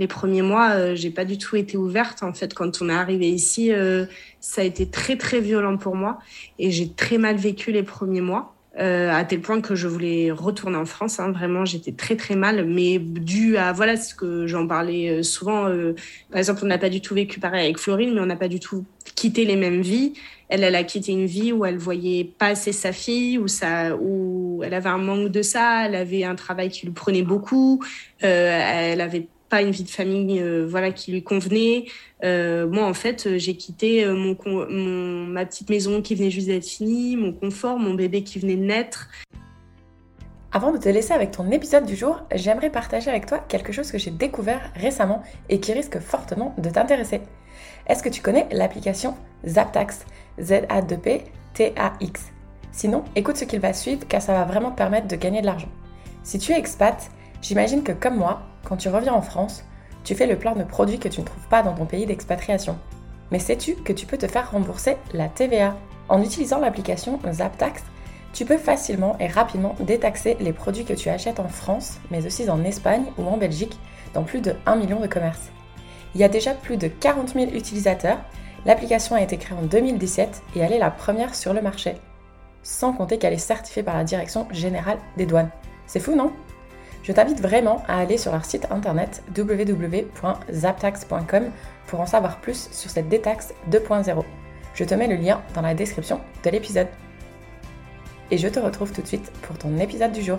Les premiers mois, euh, j'ai pas du tout été ouverte. En fait, quand on est arrivé ici, euh, ça a été très très violent pour moi et j'ai très mal vécu les premiers mois. Euh, à tel point que je voulais retourner en France. Hein. Vraiment, j'étais très très mal, mais dû à voilà ce que j'en parlais euh, souvent. Par exemple, on n'a pas du tout vécu pareil avec Florine, mais on n'a pas du tout quitté les mêmes vies. Elle, elle a quitté une vie où elle voyait pas assez sa fille, où ça, où elle avait un manque de ça. Elle avait un travail qui lui prenait beaucoup. elle avait pas une vie de famille euh, voilà qui lui convenait. Euh, moi, en fait, euh, j'ai quitté mon, mon, ma petite maison qui venait juste d'être finie, mon confort, mon bébé qui venait de naître. Avant de te laisser avec ton épisode du jour, j'aimerais partager avec toi quelque chose que j'ai découvert récemment et qui risque fortement de t'intéresser. Est-ce que tu connais l'application Zaptax? Z-A-2-P-T-A-X Sinon, écoute ce qu'il va suivre car ça va vraiment te permettre de gagner de l'argent. Si tu es expat, J'imagine que comme moi, quand tu reviens en France, tu fais le plein de produits que tu ne trouves pas dans ton pays d'expatriation. Mais sais-tu que tu peux te faire rembourser la TVA En utilisant l'application Zaptax, tu peux facilement et rapidement détaxer les produits que tu achètes en France, mais aussi en Espagne ou en Belgique, dans plus de 1 million de commerces. Il y a déjà plus de 40 000 utilisateurs, l'application a été créée en 2017 et elle est la première sur le marché. Sans compter qu'elle est certifiée par la Direction générale des douanes. C'est fou, non? Je t'invite vraiment à aller sur leur site internet www.zaptax.com pour en savoir plus sur cette détaxe 2.0. Je te mets le lien dans la description de l'épisode. Et je te retrouve tout de suite pour ton épisode du jour.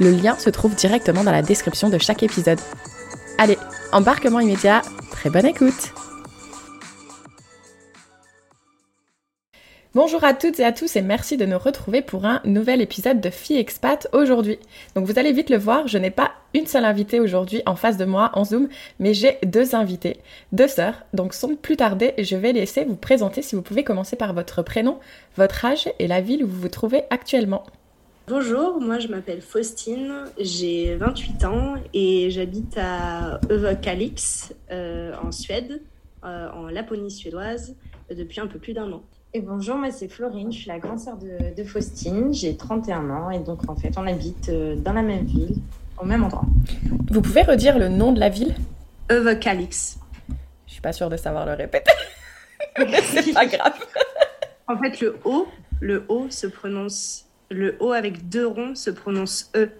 le lien se trouve directement dans la description de chaque épisode. Allez, embarquement immédiat, très bonne écoute Bonjour à toutes et à tous et merci de nous retrouver pour un nouvel épisode de Fille Expat aujourd'hui. Donc vous allez vite le voir, je n'ai pas une seule invitée aujourd'hui en face de moi en Zoom, mais j'ai deux invités, deux sœurs. Donc sans plus tarder, je vais laisser vous présenter si vous pouvez commencer par votre prénom, votre âge et la ville où vous vous trouvez actuellement. Bonjour, moi je m'appelle Faustine, j'ai 28 ans et j'habite à Överkalix euh, en Suède, euh, en Laponie suédoise, depuis un peu plus d'un an. Et bonjour, moi c'est Florine, je suis la grande sœur de, Faustine, j'ai 31 ans et donc en fait on habite euh, dans la même ville, au même endroit. Vous pouvez redire le nom de la ville? Överkalix. Je suis pas sûre de savoir le répéter. c'est pas grave. en fait le O, le O se prononce le O avec deux ronds se prononce E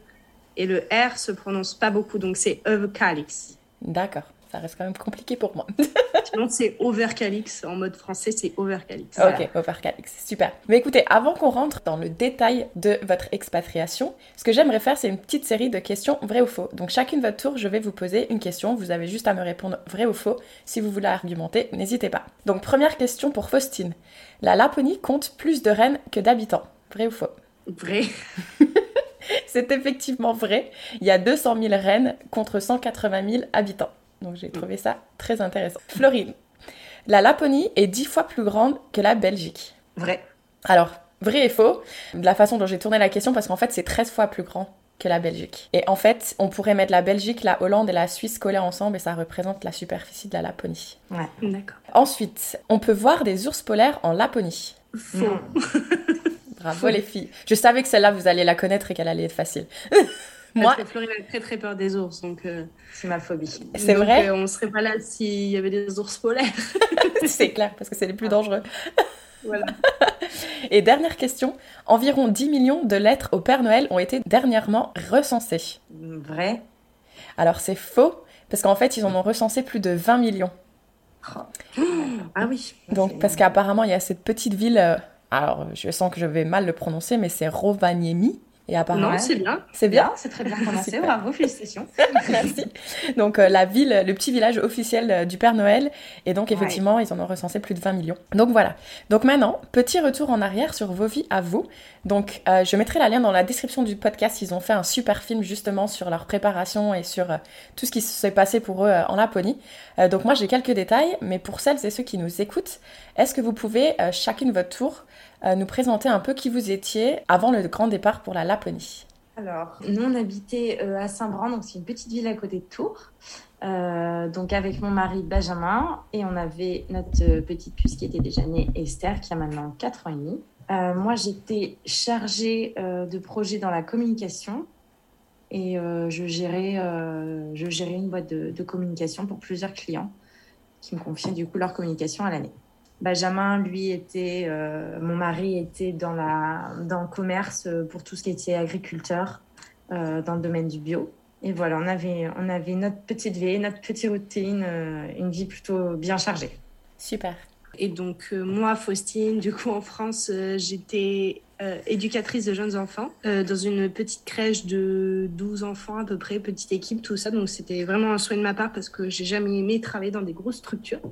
et le R se prononce pas beaucoup, donc c'est Calix. D'accord, ça reste quand même compliqué pour moi. Sinon, c'est Overcalix. En mode français, c'est Overcalix. Ok, Overcalix, super. Mais écoutez, avant qu'on rentre dans le détail de votre expatriation, ce que j'aimerais faire, c'est une petite série de questions vrai ou faux. Donc, chacune votre tour, je vais vous poser une question. Vous avez juste à me répondre vrai ou faux. Si vous voulez argumenter, n'hésitez pas. Donc, première question pour Faustine. La Laponie compte plus de reines que d'habitants. Vrai ou faux? Vrai. c'est effectivement vrai. Il y a 200 000 reines contre 180 000 habitants. Donc j'ai trouvé ça très intéressant. Florine, la Laponie est 10 fois plus grande que la Belgique. Vrai. Alors, vrai et faux, de la façon dont j'ai tourné la question, parce qu'en fait c'est 13 fois plus grand que la Belgique. Et en fait, on pourrait mettre la Belgique, la Hollande et la Suisse collées ensemble et ça représente la superficie de la Laponie. Ouais, d'accord. Ensuite, on peut voir des ours polaires en Laponie. Faux. Bravo les filles. Je savais que celle-là, vous allez la connaître et qu'elle allait être facile. Moi, Florine a très très peur des ours, donc euh, c'est ma phobie. C'est vrai. Euh, on serait pas là s'il y avait des ours polaires. c'est clair, parce que c'est les plus dangereux. voilà. Et dernière question, environ 10 millions de lettres au Père Noël ont été dernièrement recensées. Vrai Alors c'est faux, parce qu'en fait, ils en ont recensé plus de 20 millions. Ah oui. Donc, parce qu'apparemment, il y a cette petite ville, euh, alors je sens que je vais mal le prononcer, mais c'est Rovaniemi. Et apparemment, non, c'est bien. C'est bien, c'est très bien prononcé. Bravo, félicitations. Merci. Donc euh, la ville, le petit village officiel euh, du Père Noël, et donc effectivement, ils en ont recensé plus de 20 millions. Donc voilà. Donc maintenant, petit retour en arrière sur vos vies à vous. Donc euh, je mettrai la lien dans la description du podcast. Ils ont fait un super film justement sur leur préparation et sur tout ce qui s'est passé pour eux en Laponie. donc moi j'ai quelques détails, mais pour celles et ceux qui nous écoutent, est-ce que vous pouvez chacune votre tour nous présenter un peu qui vous étiez avant le grand départ pour la Laponie. Alors, nous, on habitait euh, à Saint-Bran, donc c'est une petite ville à côté de Tours. Euh, donc avec mon mari Benjamin et on avait notre euh, petite puce qui était déjà née Esther qui a maintenant 4 ans et demi. moi j'étais chargée de projet dans la communication et je, gérais, je gérais une boîte de, de, communication pour plusieurs clients qui me confiaient du coup leur communication à l'année. Benjamin, lui, était, euh, mon mari était dans, la, dans le commerce euh, pour tout ce qui était agriculteur euh, dans le domaine du bio. Et voilà, on avait, on avait notre petite vie, notre petite routine, une vie plutôt bien chargée. Super. Et donc, moi, Faustine, du coup, en France, j'étais éducatrice de jeunes enfants dans une petite crèche de 12 enfants à peu près, petite équipe, tout ça. Donc, c'était vraiment un soin de ma part parce que j'ai jamais aimé travailler dans des grosses structures.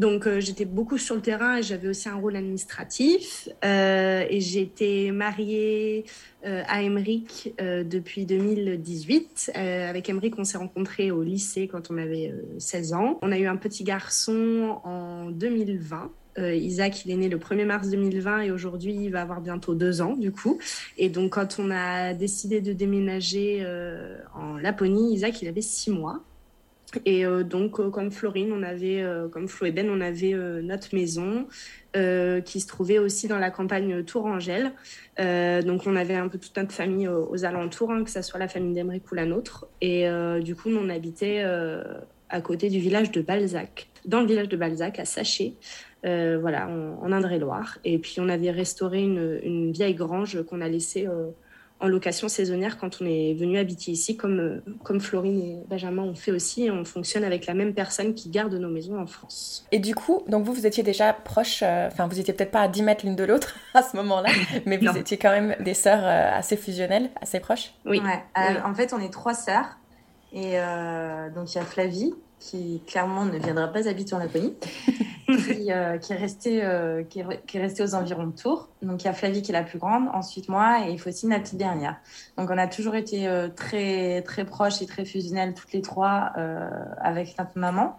Donc euh, j'étais beaucoup sur le terrain et j'avais aussi un rôle administratif. Euh, et j'étais mariée euh, à Emeric depuis 2018. avec Emeric, on s'est rencontrés au lycée quand on avait 16 ans. On a eu un petit garçon en 2020. Isaac, il est né le 1er mars 2020 et aujourd'hui, il va avoir bientôt deux ans, du coup. Et donc, quand on a décidé de déménager en Laponie, Isaac, il avait six mois. Et euh, donc, euh, comme Florine, on avait, euh, comme Flo et Ben, on avait notre maison qui se trouvait aussi dans la campagne Tourangelle. donc, on avait un peu toute notre famille aux, alentours, hein, que ce soit la famille d'Emeric ou la nôtre. Et du coup, on habitait à côté du village de Balzac, dans le village de Balzac, à Saché. voilà, en, Indre-et-Loire. Et puis, on avait restauré une, une vieille grange qu'on a laissée en location saisonnière quand on est venu habiter ici, comme, euh, comme Florine et Benjamin ont fait aussi. Et on fonctionne avec la même personne qui garde nos maisons en France. Et du coup, donc vous, vous étiez déjà proches, euh, enfin, vous étiez peut-être pas à 10 mètres l'une de l'autre à ce moment-là, mais vous étiez quand même des sœurs euh, assez fusionnelles, assez proches. Oui. En fait, on est trois sœurs. Et donc, il y a Flavie, qui clairement ne viendra pas habiter en Laponie, qui, euh, qui, est restée, euh, qui, est, aux environs de Tours. Donc il y a Flavie qui est la plus grande, ensuite moi et Faucine la petite dernière. Donc on a toujours été euh, très, très proches et très fusionnelles toutes les trois avec notre maman.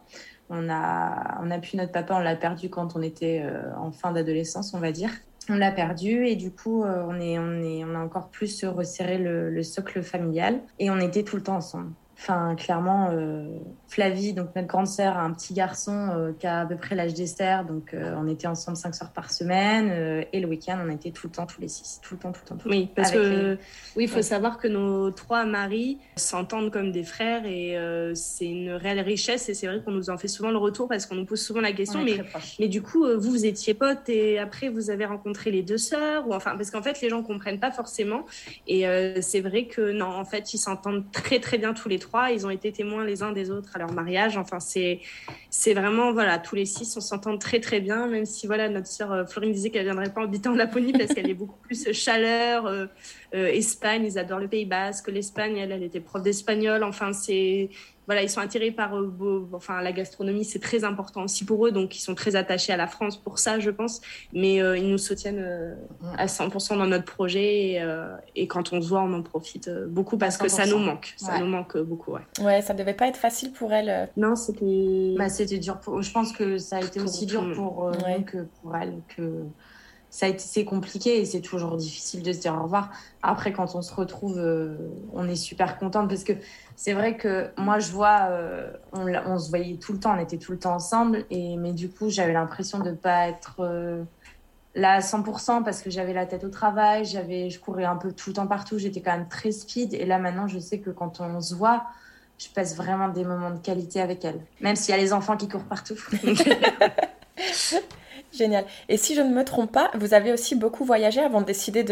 On a, on a pu notre papa, on l'a perdu quand on était en fin d'adolescence, on va dire. On l'a perdu et du coup, on, est, on, est, on a encore plus resserré le socle familial et on était tout le temps ensemble. Enfin, clairement, euh, Flavie, donc notre grande sœur, a un petit garçon euh, qui a à peu près l'âge d'Esther. Donc, euh, on était ensemble cinq soirs par semaine. et le week-end, on était tout le temps, tous les six. Tout le temps, tout le temps, tout le oui, Parce que, Oui, il faut savoir que nos trois maris s'entendent comme des frères. Et c'est une réelle richesse. Et c'est vrai qu'on nous en fait souvent le retour parce qu'on nous pose souvent la question. Mais, mais du coup, vous, vous étiez potes et après, vous avez rencontré les deux sœurs ou enfin, Parce qu'en fait, les gens ne comprennent pas forcément. Et c'est vrai que non, en fait, ils s'entendent très, très bien tous les trois ils ont été témoins les uns des autres à leur mariage. Enfin, c'est, c'est vraiment, voilà, tous les six, on s'entend très, très bien, même si, voilà, notre sœur euh, Florine disait qu'elle viendrait pas habiter en Laponie parce qu'elle est beaucoup plus chaleur, euh, Espagne, ils adorent le Pays Basque, l'Espagne, elle, elle était prof d'espagnol. Enfin, c'est, voilà, ils sont attirés par euh, enfin, la gastronomie, c'est très important aussi pour eux, donc ils sont très attachés à la France pour ça, je pense. Mais euh, ils nous soutiennent euh, à 100% dans notre projet et, quand on se voit, on en profite beaucoup parce que ça nous manque. Ça nous manque beaucoup, ouais. Ouais, ça devait pas être facile pour elle. Non, c'était. Bah, c'était dur. Pour... Je pense que ça a été aussi dur pour nous que pour elle. Que ça a été c'est compliqué et c'est toujours difficile de se dire au revoir. Après, quand on se retrouve, euh, on est super contente parce que c'est vrai que moi, je vois, euh, on, on, se voyait tout le temps, on était tout le temps ensemble, et mais du coup, j'avais l'impression de ne pas être euh, là à 100% parce que j'avais la tête au travail, j'avais, je courais un peu tout le temps partout, j'étais quand même très speed, et là maintenant, je sais que quand on se voit, je passe vraiment des moments de qualité avec elle, même s'il y a les enfants qui courent partout. Génial. Et si je ne me trompe pas, vous avez aussi beaucoup voyagé avant de décider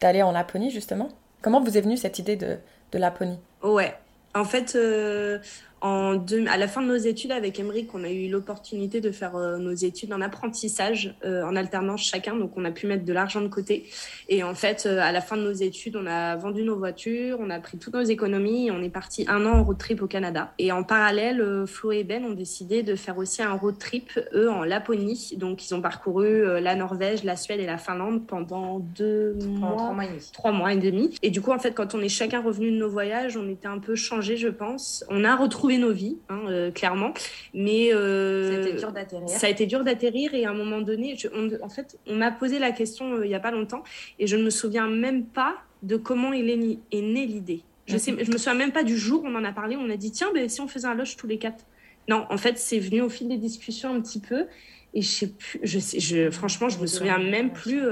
d'aller en Laponie, justement? Comment vous est venue cette idée de, de Laponie? Ouais. En fait, euh, à la fin de nos études avec Emeric, on a eu l'opportunité de faire euh, nos études en apprentissage, euh, en alternance chacun, donc on a pu mettre de l'argent de côté. Et en fait, euh, à la fin de nos études, on a vendu nos voitures, on a pris toutes nos économies, et on est parti un an en road trip au Canada. Et en parallèle, Flo et Ben ont décidé de faire aussi un road trip, eux, en Laponie. Donc ils ont parcouru la Norvège, la Suède et la Finlande pendant deux mois, trois mois, et demi. trois mois et demi. Et du coup, en fait, quand on est chacun revenu de nos voyages, on était un peu changé, je pense. On a retrouvé nos vies, hein, euh, clairement. Mais euh, ça a été dur d'atterrir. Ça a été dur d'atterrir et à un moment donné, en fait, on m'a posé la question euh, il n'y a pas longtemps et je ne me souviens même pas de comment il est, née l'idée. Je sais, je me souviens même pas du jour où on en a parlé. On a dit tiens, ben, si on faisait un loge tous les quatre. Non, en fait, c'est venu au fil des discussions un petit peu. Et je sais plus, je sais, je, franchement, je me souviens même plus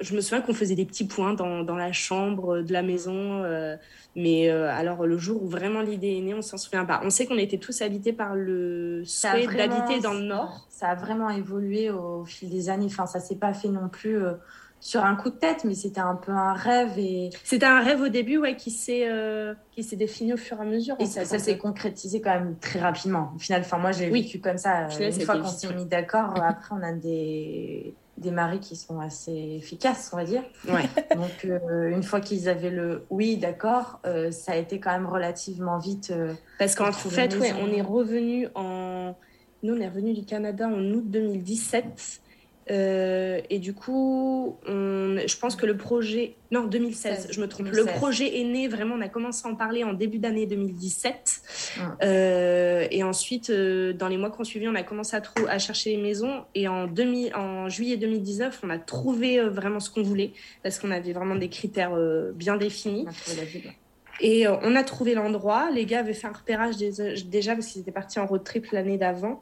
je me souviens qu'on faisait des petits points dans, dans, la chambre de la maison. Euh, mais euh, alors, le jour où vraiment l'idée est née, on s'en souvient pas. On sait qu'on était tous habités par le souhait d'habiter dans le Nord. Ça a vraiment évolué au fil des années. Enfin, ça s'est pas fait non plus euh, sur un coup de tête, mais c'était un peu un rêve. et C'était un rêve au début ouais, qui s'est qui s'est défini au fur et à mesure. Et ça, s'est concrétisé quand même très rapidement. Au final, enfin, moi, j'ai vécu comme ça. Une fois qu'on s'est mis d'accord, après, on a des des maris qui sont assez efficaces, on va dire. Ouais. Donc, euh, une fois qu'ils avaient le oui, d'accord, euh, ça a été quand même relativement vite. Euh, Parce qu'en fait, ouais, on est revenu en. Nous, on est revenu du Canada en août 2017. Euh, et du coup, on, je pense que le projet, non 2016, je me trompe. Le projet est né vraiment. On a commencé à en parler en début d'année 2017, euh, et ensuite, euh, dans les mois qui ont suivi, on a commencé à, à chercher les maisons. Et en, en juillet 2019, on a trouvé vraiment ce qu'on voulait parce qu'on avait vraiment des critères bien définis. Et on a trouvé l'endroit. Les gars avaient fait un repérage déjà parce qu'ils étaient partis en road trip l'année d'avant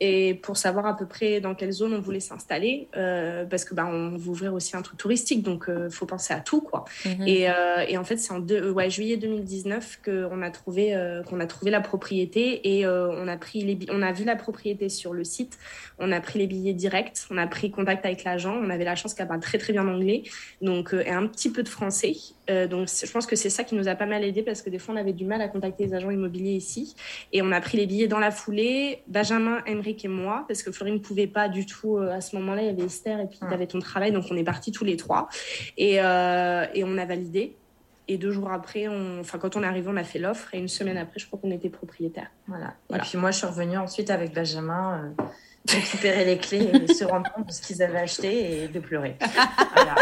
et pour savoir à peu près dans quelle zone on voulait s'installer, euh, parce que bah, on veut ouvrir aussi un truc touristique, donc il euh, faut penser à tout quoi. Mhm. et, euh, et, en fait, c'est en ouais, juillet 2019 qu'on a trouvé qu'on a trouvé la propriété et on a pris les on a vu la propriété sur le site, on a pris les billets directs, on a pris contact avec l'agent, on avait la chance qu'elle parle très très bien anglais, donc et un petit peu de français. Donc je pense que c'est ça qui nous a pas mal aidé parce que des fois on avait du mal à contacter les agents immobiliers ici et on a pris les billets dans la foulée. Benjamin Emric et moi, parce que Florine ne pouvait pas du tout euh, à ce moment-là. Il y avait Esther et puis tu avais ton travail, donc on est partis tous les trois. Et, euh, et on a validé. Et deux jours après, on... enfin, quand on est arrivé, on a fait l'offre. Et une semaine après, je crois qu'on était propriétaire. Voilà. Et puis moi, je suis revenue ensuite avec Benjamin. Euh, récupérer les clés et se rendre compte de ce qu'ils avaient acheté et de pleurer. Voilà.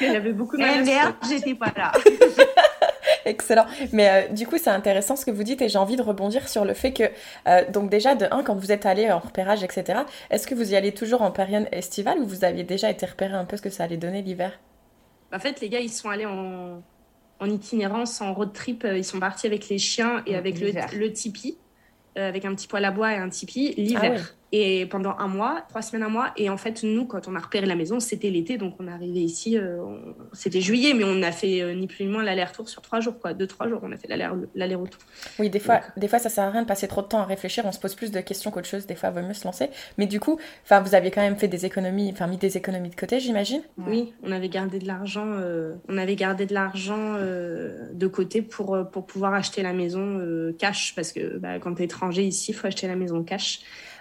Il y avait beaucoup de eh merde, j'étais pas là. Excellent. Mais euh, du coup, c'est intéressant ce que vous dites et j'ai envie de rebondir sur le fait que, euh, donc déjà, de un, quand vous êtes allé en repérage, etc., est-ce que vous y allez toujours en période estivale ou vous aviez déjà été repéré un peu ce que ça allait donner l'hiver? En fait, les gars, ils sont allés en, en itinérance, en road trip. Euh, ils sont partis avec les chiens et avec le, le tipi, avec un petit poêle à bois et un tipi, l'hiver. Ah et pendant un mois, trois semaines, un mois. Et en fait, nous, quand on a repéré la maison, c'était l'été, donc on est arrivé ici, euh, c'était juillet, mais on a fait euh, ni plus ni moins l'aller-retour sur trois jours, quoi. Deux, trois jours, on a fait l'aller-retour. Oui, des fois, des fois, ça sert à rien de passer trop de temps à réfléchir, on se pose plus de questions qu'autre chose, des fois, il vaut mieux se lancer. Mais du coup, vous aviez quand même fait des économies, enfin, mis des économies de côté, j'imagine Oui, on avait gardé de l'argent, euh, on avait gardé de l'argent de côté pour, pour pouvoir acheter la maison cash, parce que bah, quand tu es étranger ici, il faut acheter la maison cash.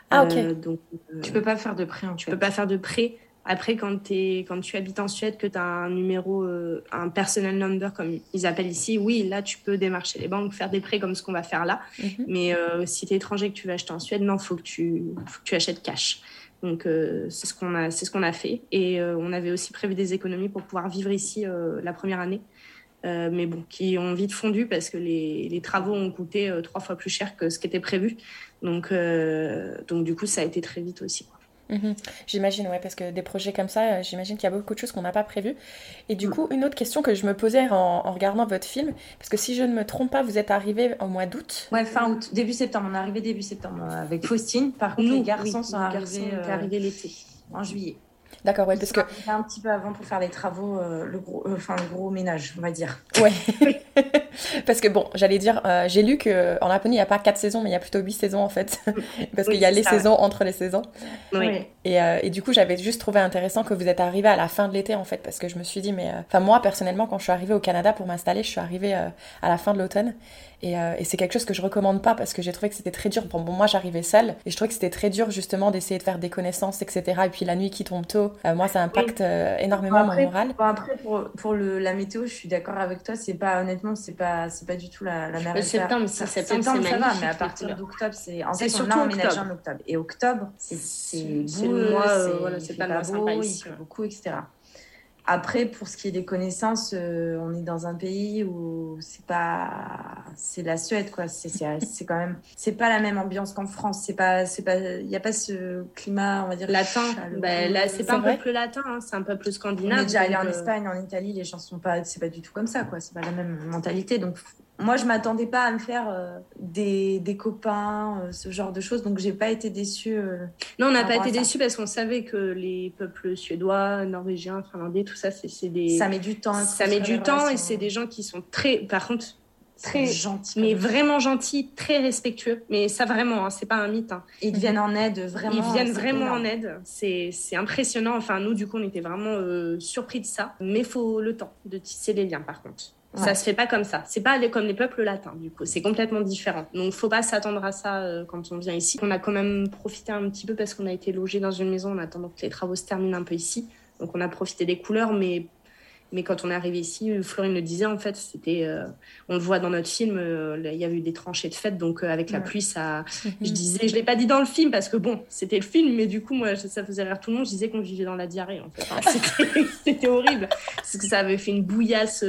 Ah, ok. Euh, donc, tu peux pas faire de prêt. Tu peux pas faire de prêt. Après, quand, es, quand tu habites en Suède, que tu as un numéro, euh, un personal number, comme ils appellent ici, oui, là, tu peux démarcher les banques, faire des prêts comme ce qu'on va faire là. Mhm. Mais euh, si tu es étranger que tu veux acheter en Suède, non, il faut, que tu, faut que tu achètes cash. Donc, c'est ce qu'on a, ce qu'on a fait. Et on avait aussi prévu des économies pour pouvoir vivre ici la première année. Euh, mais bon, qui ont vite fondu parce que les, les travaux ont coûté euh, trois fois plus cher que ce qui était prévu. Donc, euh, donc du coup, ça a été très vite aussi. Mhm. J'imagine, ouais, parce que des projets comme ça, j'imagine qu'il y a beaucoup de choses qu'on n'a pas prévues. Et du mm. coup, une autre question que je me posais en, regardant votre film, parce que si je ne me trompe pas, vous êtes arrivé au mois d'août. Ouais, fin août, début septembre. On est arrivé début septembre avec Faustine. Par contre, les garçons sont arrivés, arrivés l'été, en juillet. D'accord, ouais, parce que. Un petit peu avant pour faire les travaux, euh, le, gros, euh, enfin, le gros ménage, on va dire. Ouais. parce que bon, j'allais dire, euh, j'ai lu qu'en Laponie, il n'y a pas quatre saisons, mais il y a plutôt huit saisons en fait. parce qu'il y a les saisons entre les saisons. Oui. Et, et, du coup, j'avais juste trouvé intéressant que vous êtes arrivé à la fin de l'été en fait, parce que je me suis dit, mais. Enfin, moi, personnellement, quand je suis arrivée au Canada pour m'installer, je suis arrivée à la fin de l'automne. Et, et c'est quelque chose que je recommande pas parce que j'ai trouvé que c'était très dur. Bon, bon moi, j'arrivais seule et je trouvais que c'était très dur justement d'essayer de faire des connaissances, etc. Et puis la nuit qui tombe tôt, euh, moi, ça impacte euh, énormément mon moral. après, pour, pour le, la météo, je suis d'accord avec toi. C'est pas, honnêtement, c'est pas, c'est pas du tout la, la mer. Septembre, c'est septembre, septembre ça va, mais à partir d'octobre, c'est. En fait, on a emménagé en octobre. Et octobre, c'est voilà, c'est pas, beau, il fait beaucoup, etc. Après, pour ce qui est des connaissances, euh, on est dans un pays où c'est pas, c'est la Suède quoi. C'est c'est quand même, c'est pas la même ambiance qu'en France. C'est pas, c'est pas, il y a pas ce climat, on va dire latin. Bah, là, c'est pas un peuple latin, hein, c'est un peuple scandinave. On est déjà allé en euh, Espagne, en Italie, les gens sont pas, c'est pas du tout comme ça quoi. C'est pas la même mentalité. Donc moi, je m'attendais pas à me faire euh, des, des, copains, euh, ce genre de choses, donc j'ai pas été déçue. Euh, non, on n'a pas été déçus parce qu'on savait que les peuples suédois, norvégiens, finlandais, tout ça, c'est des. Ça met du temps. Ça met du temps et c'est des gens qui sont très. Par contre, très gentils. Mais vraiment gentils, très respectueux. Mais ça, vraiment, hein, c'est pas un mythe. Hein. Ils viennent en aide, vraiment. Ils viennent vraiment en aide. C'est impressionnant. Enfin, nous, du coup, on était vraiment surpris de ça. Mais il faut le temps de tisser les liens, par contre. Ça se fait pas comme ça. C'est pas comme les peuples latins, du coup. C'est complètement différent. Donc, faut pas s'attendre à ça euh, quand on vient ici. On a quand même profité un petit peu parce qu'on a été logé dans une maison en attendant que les travaux se terminent un peu ici. Donc, on a profité des couleurs, mais mais quand on est arrivé ici, Florine le disait, en fait, c'était, euh, on le voit dans notre film, euh, il y a eu des tranchées de fête, donc euh, avec la pluie, ça, je disais, je l'ai pas dit dans le film parce que bon, c'était le film, mais du coup, moi, ça faisait rire tout le monde. Je disais qu'on vivait dans la diarrhée, en fait. c'était horrible parce que ça avait fait une bouillasse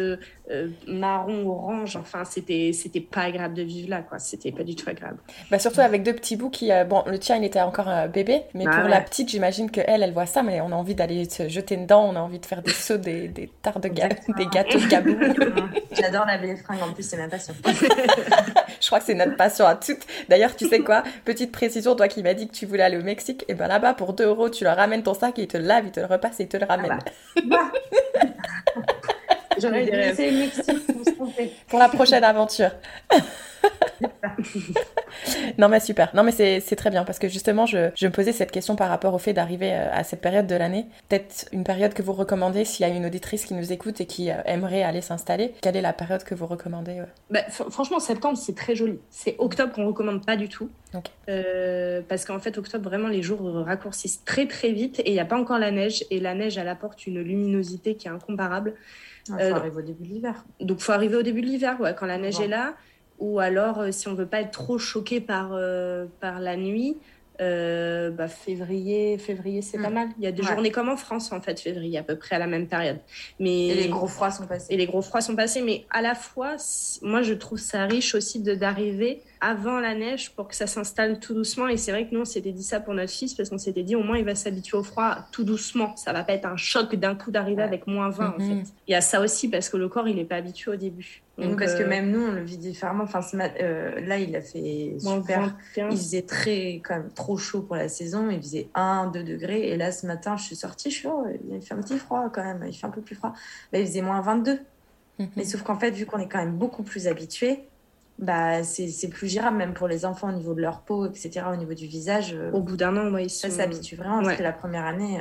marron orange. Enfin, c'était, c'était pas agréable de vivre là, quoi. C'était pas du tout agréable. Bah surtout avec deux petits bouts qui, bon, le tien, il était encore un bébé, mais bah pour la petite, j'imagine que elle, elle voit ça, mais on a envie d'aller se jeter dedans, on a envie de faire des sauts, des, des de des gâteaux de gabou. J'adore laver les fringues, en plus, c'est ma passion. je crois que c'est notre passion à toutes. D'ailleurs, tu sais quoi? Petite précision, toi qui m'as dit que tu voulais aller au Mexique, et eh ben là-bas, pour 2 euros, tu leur ramènes ton sac et ils te le lavent, ils te le repassent et ils te le ramènent. Ah bah. J'aurais le Mexique pour la prochaine aventure. non mais super, non mais c'est très bien parce que justement je, je, me posais cette question par rapport au fait d'arriver euh, à cette période de l'année. Peut-être une période que vous recommandez s'il y a une auditrice qui nous écoute et qui euh, aimerait aller s'installer. Quelle est la période que vous recommandez bah, Franchement septembre c'est très joli. C'est octobre qu'on recommande pas du tout. Euh, parce qu'en fait octobre vraiment les jours raccourcissent très très vite et il n'y a pas encore la neige et la neige elle apporte une luminosité qui est incomparable. Il faut arriver au début de l'hiver. Donc, faut arriver au début de l'hiver, ouais, quand la neige est là. Ou alors, euh, si on veut pas être trop choqué par, euh, par la nuit, euh, bah, février, février c'est pas mm. mal. Il y a des journées comme en France, en fait, février, à peu près à la même période. Mais... Et les gros froids sont passés. Et les gros froids sont passés, mais à la fois, moi, je trouve ça riche aussi d'arriver avant la neige pour que ça s'installe tout doucement. Et c'est vrai que nous, on s'était dit ça pour notre fils parce qu'on s'était dit au moins il va s'habituer au froid tout doucement. Ça va pas être un choc d'un coup d'arriver avec moins 20 en fait. Il y a ça aussi parce que le corps il n'est pas habitué au début. Donc, parce que euh, même nous, on le vit différemment. Enfin, euh, là, il a fait super. Il faisait très, quand même, trop chaud pour la saison. Il faisait 1, 2 degrés. Et là, ce matin, je suis sortie, je suis, oh, il fait un petit froid quand même. Il fait un peu plus froid. Là, il faisait moins 22. Mm-hmm. Mais sauf qu'en fait, vu qu'on est quand même beaucoup plus habitué, bah, c'est plus gérable, même pour les enfants au niveau de leur peau, etc., au niveau du visage. Euh, au bout d'un an, moi, ils Ça s'habitue vraiment, parce que la première année,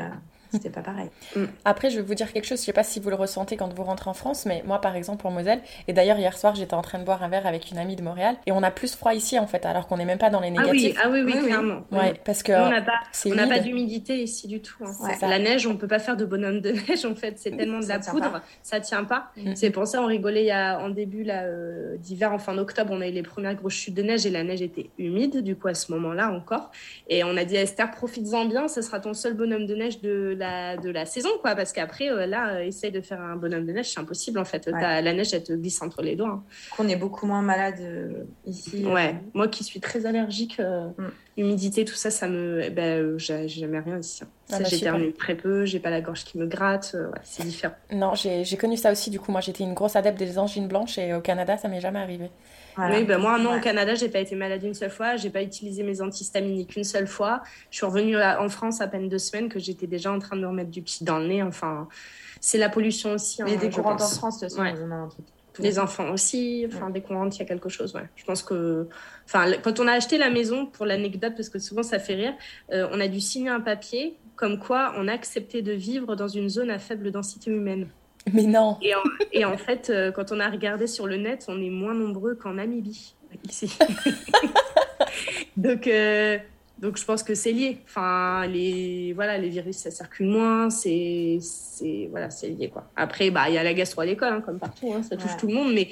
c'était pas pareil. Mm. Après, je vais vous dire quelque chose, je sais pas si vous le ressentez quand vous rentrez en France, mais moi, par exemple, en Moselle, et d'ailleurs, hier soir, j'étais en train de boire un verre avec une amie de Montréal, et on a plus froid ici, en fait, alors qu'on n'est même pas dans les négatifs. Ah oui, ah oui, oui, clairement. Ouais, parce que. on n'a pas, pas d'humidité ici du tout. Hein. La neige, on peut pas faire de bonhomme de neige, en fait, c'est tellement de la poudre, ça tient pas. Mm. C'est pour ça, on rigolait il y a, en début euh, d'hiver, en fin octobre, on a eu les premières grosses chutes de neige, et la neige était humide, du coup, à ce moment-là encore. Et on a dit à Esther, profites-en bien, ce sera ton seul bonhomme de neige de la, de la saison quoi, parce qu'après, euh, là, euh, essaye de faire un bonhomme de neige, c'est impossible, en fait. La neige, elle te glisse entre les doigts. Hein. On est beaucoup moins malade euh, ici. Ouais, moi qui suis très allergique, mm. humidité, tout ça, ça me. Eh ben, j'ai jamais rien ici. Hein. Ah bah, J'éternue très peu, j'ai pas la gorge qui me gratte, c'est différent. Non, j'ai connu ça aussi. Du coup, moi, j'étais une grosse adepte des angines blanches et au Canada, ça m'est jamais arrivé. Oui, ben moi, non, au Canada, j'ai pas été malade une seule fois. J'ai pas utilisé mes antihistaminiques une seule fois. Je suis revenue en France à peine deux semaines que j'étais déjà en train de me remettre du pied dans le nez. Enfin, c'est la pollution aussi. Mais hein, des courantes en France, de toute façon, Les enfants aussi, enfin, des courantes, il y a quelque chose, ouais. Je pense que, enfin, quand on a acheté la maison, pour l'anecdote, parce que souvent ça fait rire, euh, on a dû signer un papier comme quoi on a accepté de vivre dans une zone à faible densité humaine. Mais non. Et en, fait, euh, quand on a regardé sur le net, on est moins nombreux qu'en Namibie, ici. donc, euh, donc, je pense que c'est lié. Enfin, les, voilà, les virus, ça circule moins. C'est voilà, lié. Quoi. Après, bah, il y a la gastro à l'école, hein, comme partout. Hein, ça touche tout le monde. Mais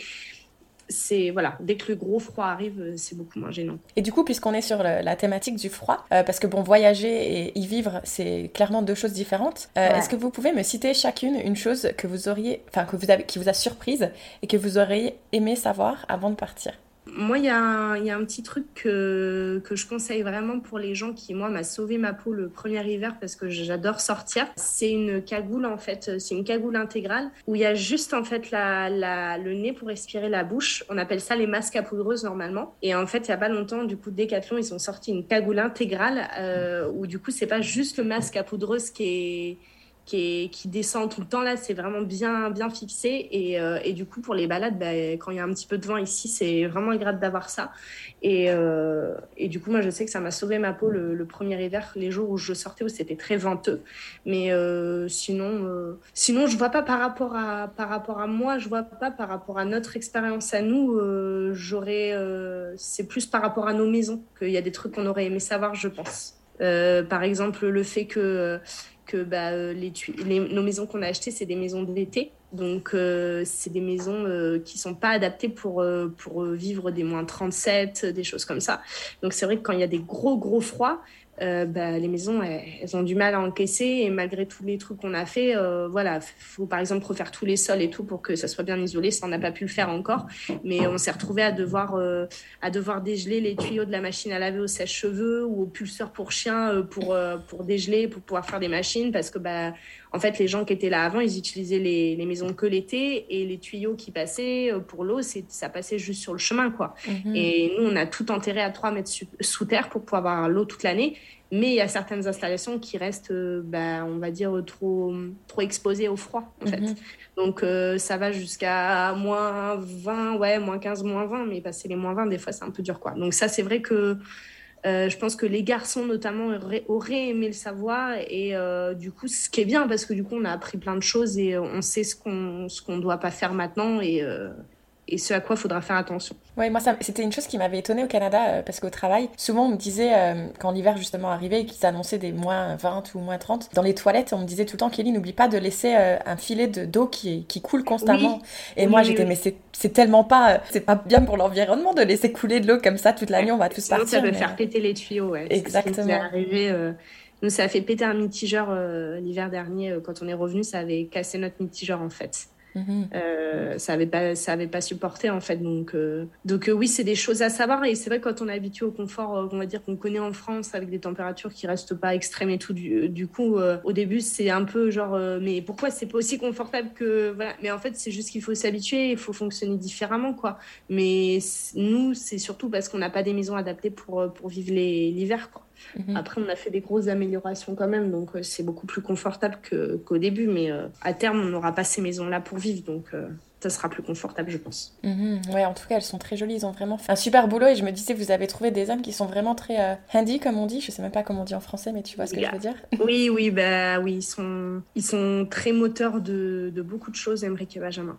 c'est voilà, dès que le gros froid arrive, euh, c'est beaucoup moins gênant. Et du coup, puisqu'on est sur la thématique du froid, euh, parce que bon, voyager et y vivre, c'est clairement deux choses différentes. Euh, est-ce que vous pouvez me citer chacune une chose que vous auriez, enfin que vous avez, qui vous a surprise et que vous auriez aimé savoir avant de partir? Moi, il y, a un petit truc que, je conseille vraiment pour les gens qui, moi, m'a sauvé ma peau le premier hiver parce que j'adore sortir. C'est une cagoule, en fait. C'est une cagoule intégrale où il y a juste, en fait, le nez pour respirer la bouche. On appelle ça les masques à poudreuse normalement. Et en fait, il n'y a pas longtemps, du coup, Decathlon, ils ont sorti une cagoule intégrale euh, où, du coup, c'est pas juste le masque à poudreuse qui est qui, descend tout le temps là, c'est vraiment bien, bien fixé. Et, euh, du coup, pour les balades, bah, quand il y a un petit peu de vent ici, c'est vraiment agréable d'avoir ça. Et, euh, du coup, moi, je sais que ça m'a sauvé ma peau le, premier hiver, les jours où je sortais, où c'était très venteux. Mais euh, sinon, sinon, je vois pas par rapport, à, par rapport à moi, je vois pas par rapport à notre expérience à nous, j'aurais, c'est plus par rapport à nos maisons qu'il y a des trucs qu'on aurait aimé savoir, je pense. par exemple, le fait que que bah, euh, les, nos maisons qu'on a achetées, c'est des maisons d'été. Donc, euh, c'est des maisons euh, qui sont pas adaptées pour, pour vivre des moins 37, des choses comme ça. Donc, c'est vrai que quand il y a des gros, gros froids, euh, bah, les maisons, elles, ont du mal à encaisser. Et malgré tous les trucs qu'on a fait, euh, voilà, faut par exemple refaire tous les sols et tout pour que ça soit bien isolé. Ça, on n'a pas pu le faire encore. Mais on s'est retrouvé à devoir, euh, à devoir dégeler les tuyaux de la machine à laver au sèche-cheveux ou au pulseur pour chien pour, pour dégeler, pour pouvoir faire des machines. Parce que, bah, en fait, les gens qui étaient là avant, ils utilisaient les, les maisons que l'été et les tuyaux qui passaient pour l'eau, ça passait juste sur le chemin, quoi. Mhm. Et nous, on a tout enterré à 3 mètres sous terre pour pouvoir avoir l'eau toute l'année. Mais il y a certaines installations qui restent, euh, bah, on va dire, trop, trop exposées au froid, en fait. Mhm. Donc, euh, ça va jusqu'à moins 20, ouais, moins 15, moins 20. Mais passer les moins 20, des fois, c'est un peu dur, quoi. Donc, ça, c'est vrai que euh, je pense que les garçons, notamment, auraient, aimé le savoir. Et du coup, ce qui est bien, parce que du coup, on a appris plein de choses et on sait ce qu'on ne doit pas faire maintenant. Et, et ce à quoi il faudra faire attention. Oui, moi, c'était une chose qui m'avait étonnée au Canada, euh, parce qu'au travail, souvent on me disait, euh, quand l'hiver justement arrivait et qu'ils annonçaient des moins 20 ou moins 30, dans les toilettes, on me disait tout le temps, Kelly, n'oublie pas de laisser euh, un filet d'eau qui, qui coule constamment. Et moi, j'étais, mais c'est tellement pas, c'est pas bien pour l'environnement de laisser couler de l'eau comme ça toute l'année, on va tous partir. Ça peut faire péter les tuyaux, ouais. Exactement. C'est arrivé. Nous, ça a fait péter un mitigeur l'hiver dernier. quand on est revenu, ça avait cassé notre mitigeur en fait. Mhm. Euh, ça avait pas ça avait pas supporté en fait. Donc euh, donc euh, oui c'est des choses à savoir. Et c'est vrai quand on est habitué au confort on va dire qu'on connaît en France avec des températures qui restent pas extrêmes et tout du, du coup au début c'est un peu genre mais pourquoi c'est pas aussi confortable que voilà. Mais en fait c'est juste qu'il faut s'habituer il faut fonctionner différemment quoi. Mais nous c'est surtout parce qu'on n'a pas des maisons adaptées pour pour vivre l'hiver quoi Mhm. Après, on a fait des grosses améliorations quand même, donc euh, c'est beaucoup plus confortable qu'au début. Mais euh, à terme, on n'aura pas ces maisons-là pour vivre, donc euh, ça sera plus confortable, je pense. Mhm. ouais, en tout cas, elles sont très jolies. Ils ont vraiment fait un super boulot. Et je me disais, vous avez trouvé des hommes qui sont vraiment très handy, comme on dit. Je sais même pas comment on dit en français, mais tu vois ce que je veux dire. oui, oui, bah oui, ils sont, ils sont très moteurs de, de beaucoup de choses, Emmerich et Benjamin.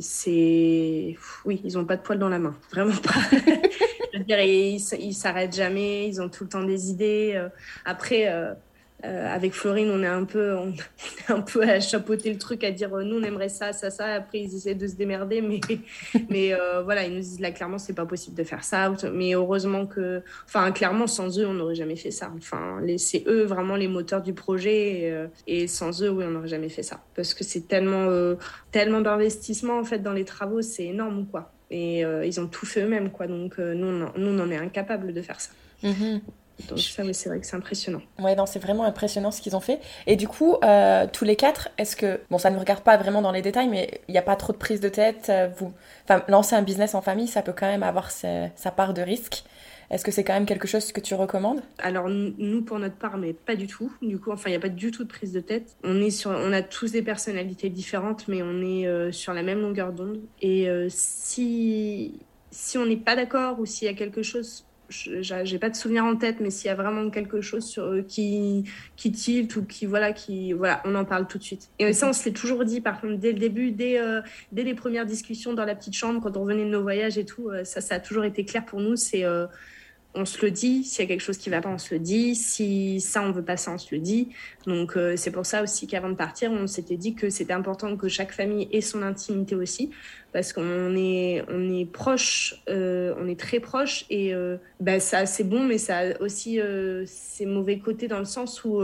c'est, oui, ils ont pas de poils dans la main, vraiment pas. je veux dire, ils s'arrêtent jamais, ils ont tout le temps des idées. Euh, après, euh, euh, avec Florine, on est un peu, un peu à chapeauter le truc, à dire nous on aimerait ça, ça, ça. Après, ils essaient de se démerder, mais, mais voilà, ils nous disent là clairement c'est pas possible de faire ça. Mais heureusement que, enfin, clairement sans eux on n'aurait jamais fait ça. Enfin, c'est eux vraiment les moteurs du projet et, et sans eux, oui, on n'aurait jamais fait ça parce que c'est tellement, tellement d'investissement en fait dans les travaux, c'est énorme quoi. Et euh, ils ont tout fait eux-mêmes, quoi. Donc, euh, nous, on, nous, on en est incapable de faire ça. Mhm. Donc ça, oui, c'est vrai que c'est impressionnant. Ouais, non, c'est vraiment impressionnant ce qu'ils ont fait. Et du coup, euh, tous les quatre, est-ce que, bon, ça ne me regarde pas vraiment dans les détails, mais il n'y a pas trop de prise de tête. Euh, vous, enfin, lancer un business en famille, ça peut quand même avoir sa, part de risque. Est-ce que c'est quand même quelque chose que tu recommandes? Alors nous, pour notre part, mais pas du tout. Du coup, enfin, il n'y a pas du tout de prise de tête. On est sur, on a tous des personnalités différentes, mais on est euh, sur la même longueur d'onde. Et si si on n'est pas d'accord ou s'il y a quelque chose j'ai pas de souvenir en tête, mais s'il y a vraiment quelque chose sur, euh, qui, qui tilt ou qui, voilà, qui, voilà, on en parle tout de suite. Et ça, on se l'est toujours dit, par contre, dès le début, dès, euh, dès les premières discussions dans la petite chambre, quand on revenait de nos voyages et tout, euh, ça, ça a toujours été clair pour nous. C'est on se le dit. S'il y a quelque chose qui va pas, on se le dit. Si ça, on veut pas ça, on se le dit. Donc, euh, c'est pour ça aussi qu'avant de partir, on s'était dit que c'était important que chaque famille ait son intimité aussi, parce qu'on est, on est proche, euh, on est très proche, et euh, bah, ça, c'est bon, mais ça a aussi ses mauvais côtés dans le sens où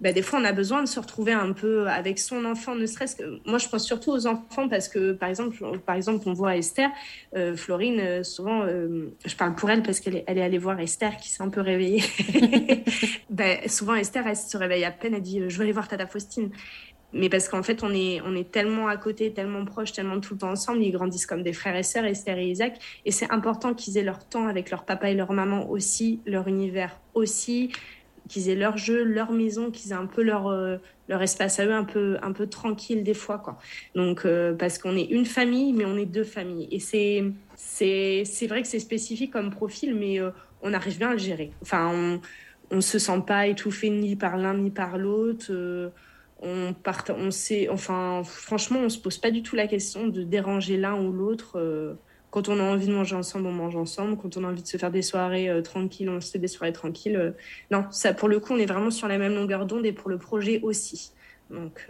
bah, des fois, on a besoin de se retrouver un peu avec son enfant, ne serait-ce que. Moi, je pense surtout aux enfants parce que, par exemple, par exemple on voit Esther, euh, Florine, euh, souvent, euh, je parle pour elle parce qu'elle est, elle est allée voir Esther qui s'est un peu réveillée. ben, souvent, Esther, elle se réveille à peine, elle dit Je veux aller voir Tata Faustine. Mais parce qu'en fait, on est, on est tellement à côté, tellement proches, tellement tout le temps ensemble. Ils grandissent comme des frères et sœurs, Esther et Isaac. Et c'est important qu'ils aient leur temps avec leur papa et leur maman aussi, leur univers aussi qu'ils aient leur jeu, leur maison, qu'ils aient un peu leur, euh, leur espace à eux, un peu, un peu tranquille des fois. Quoi. Donc, euh, parce qu'on est une famille, mais on est deux familles. Et c'est, c'est, c'est vrai que c'est spécifique comme profil, mais euh, on arrive bien à le gérer. Enfin, on ne se sent pas étouffé ni par l'un ni par l'autre. on part, on sait, enfin, franchement, on se pose pas du tout la question de déranger l'un ou l'autre. Quand on a envie de manger ensemble, on mange ensemble. Quand on a envie de se faire des soirées euh, tranquilles, on se fait des soirées tranquilles. Euh. non, ça, pour le coup, on est vraiment sur la même longueur d'onde et pour le projet aussi. Donc,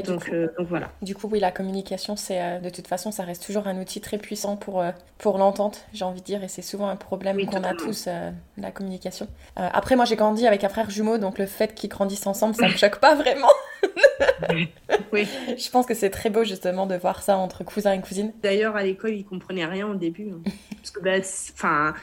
euh, donc, donc, voilà. Du coup, oui, la communication, c'est de toute façon, ça reste toujours un outil très puissant pour, pour l'entente, j'ai envie de dire, et c'est souvent un problème qu'on a tous, la communication. après, moi, j'ai grandi avec un frère jumeau, donc le fait qu'ils grandissent ensemble, ça me choque pas vraiment. oui. Je pense que c'est très beau justement de voir ça entre cousins et cousines. D'ailleurs, à l'école, ils comprenaient rien au début. Hein. Parce que, bah, enfin,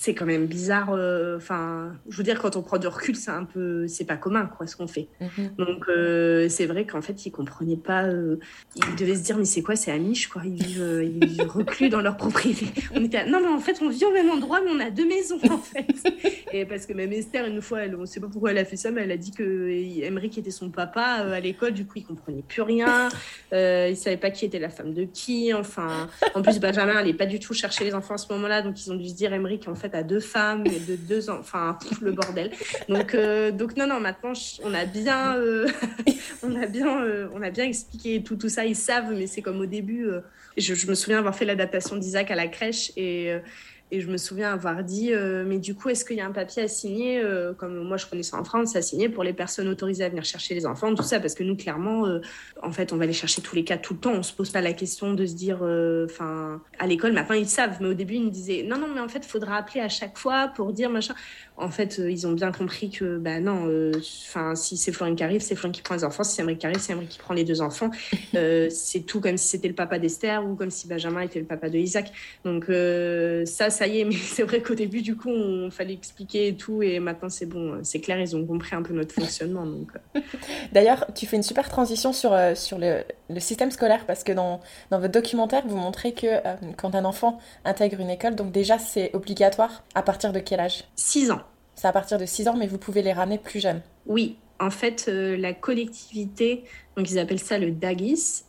c'est quand même bizarre. Euh, enfin, je veux dire, quand on prend du recul, c'est un peu, c'est pas commun, quoi, ce qu'on fait. Mhm. Donc, euh, c'est vrai qu'en fait, ils comprenaient pas. Euh, ils devaient se dire, mais c'est quoi, c'est Amish, quoi. Ils vivent, ils reclus dans leur propriété. On était, non, mais en fait, on vit au même endroit, mais on a deux maisons, en fait. Et parce que même Esther, une fois, elle, on sait pas pourquoi elle a fait ça, mais elle a dit que Emmerich était son papa à l'école. Du coup, il comprenait plus rien. il savait pas qui était la femme de qui. Enfin, en plus, Benjamin, elle est pas du tout chercher les enfants à ce moment-là, donc ils ont dû se dire, Emmerich, en fait à deux femmes, de deux ans, enfin le bordel. Donc, euh, donc non, non, maintenant on a bien, euh, on a bien, euh, on a bien expliqué tout, tout ça. Ils savent, mais c'est comme au début. Je, je, me souviens avoir fait l'adaptation d'Isaac à la crèche et et je me souviens avoir dit, euh, mais du coup, est-ce qu'il y a un papier à signer, euh, comme moi je connais ça en France, à signer pour les personnes autorisées à venir chercher les enfants, tout ça, parce que nous, clairement, euh, en fait, on va les chercher tous les cas tout le temps. On se pose pas la question de se dire, enfin, à l'école, maintenant ils savent, mais au début, ils nous disaient, non, non, mais en fait, il faudra appeler à chaque fois pour dire machin. En fait, ils ont bien compris que, bah non, enfin, si c'est Florine qui arrive, c'est Florine qui prend les enfants, si c'est Emery qui arrive, c'est Emery qui prend les deux enfants. c'est tout comme si c'était le papa d'Esther ou comme si Benjamin était le papa de Isaac. Donc, ça, ça y est, mais c'est vrai qu'au début, du coup, on fallait expliquer et tout, et maintenant c'est bon, c'est clair, ils ont compris un peu notre fonctionnement. Donc. Euh. D'ailleurs, tu fais une super transition sur, euh, sur le, le, système scolaire, parce que dans, dans votre documentaire, vous montrez que euh, quand un enfant intègre une école, donc déjà c'est obligatoire, à partir de quel âge? 6 ans. C'est à partir de 6 ans, mais vous pouvez les ramener plus jeunes. Oui, en fait, la collectivité, donc ils appellent ça le DAGIS,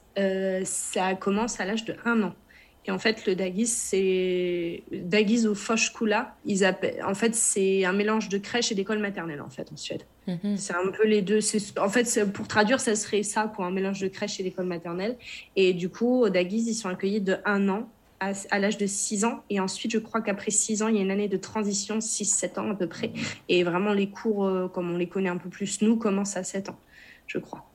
ça commence à l'âge de 1 an. Et en fait, le dagis, c'est dagis ou foshkula. Ils appellent... En fait, c'est un mélange de crèche et d'école maternelle en fait en Suède. Mhm. C'est un peu les deux. En fait, pour traduire, ça serait ça, quoi, un mélange de crèche et d'école maternelle. Et du coup, au dagis, ils sont accueillis de un an à, à l'âge de 6 ans. Et ensuite, je crois qu'après 6 ans, il y a une année de transition, 6-7 ans à peu près. Et vraiment, les cours, euh, comme on les connaît un peu plus, nous, commencent à 7 ans, je crois.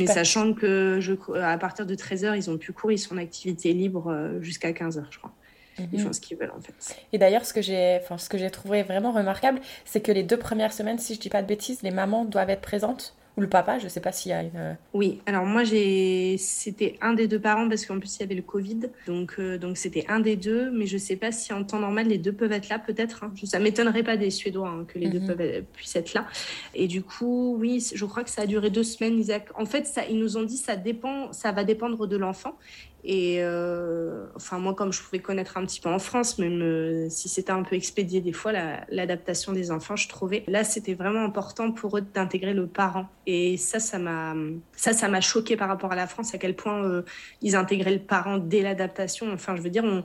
Mais sachant que je, à partir de 13h, ils ont pu courir, ils sont en activité libre euh, jusqu'à 15h, je crois. Ils mhm. font ce qu'ils veulent en fait. Et d'ailleurs, ce que j'ai ce que j'ai trouvé vraiment remarquable, c'est que les deux premières semaines, si je dis pas de bêtises, les mamans doivent être présentes ou le papa. Je sais pas s'il y a une. Oui, alors moi j'ai, c'était un des deux parents parce qu'en plus il y avait le Covid, donc donc c'était un des deux, mais je sais pas si en temps normal les deux peuvent être là, peut-être. Hein. Ça m'étonnerait pas des Suédois hein, que les deux mhm. peuvent, puissent être là. Et du coup, oui, je crois que ça a duré deux semaines. Isaac. En fait, ça, ils nous ont dit ça dépend, ça va dépendre de l'enfant. Et euh, enfin, moi, comme je pouvais connaître un petit peu en France, même euh, si c'était un peu expédié des fois, l'adaptation des enfants, je trouvais. Là, c'était vraiment important pour eux d'intégrer le parent. Et ça, ça m'a, ça, ça choqué par rapport à la France, à quel point euh, ils intégraient le parent dès l'adaptation. Enfin, je veux dire, on,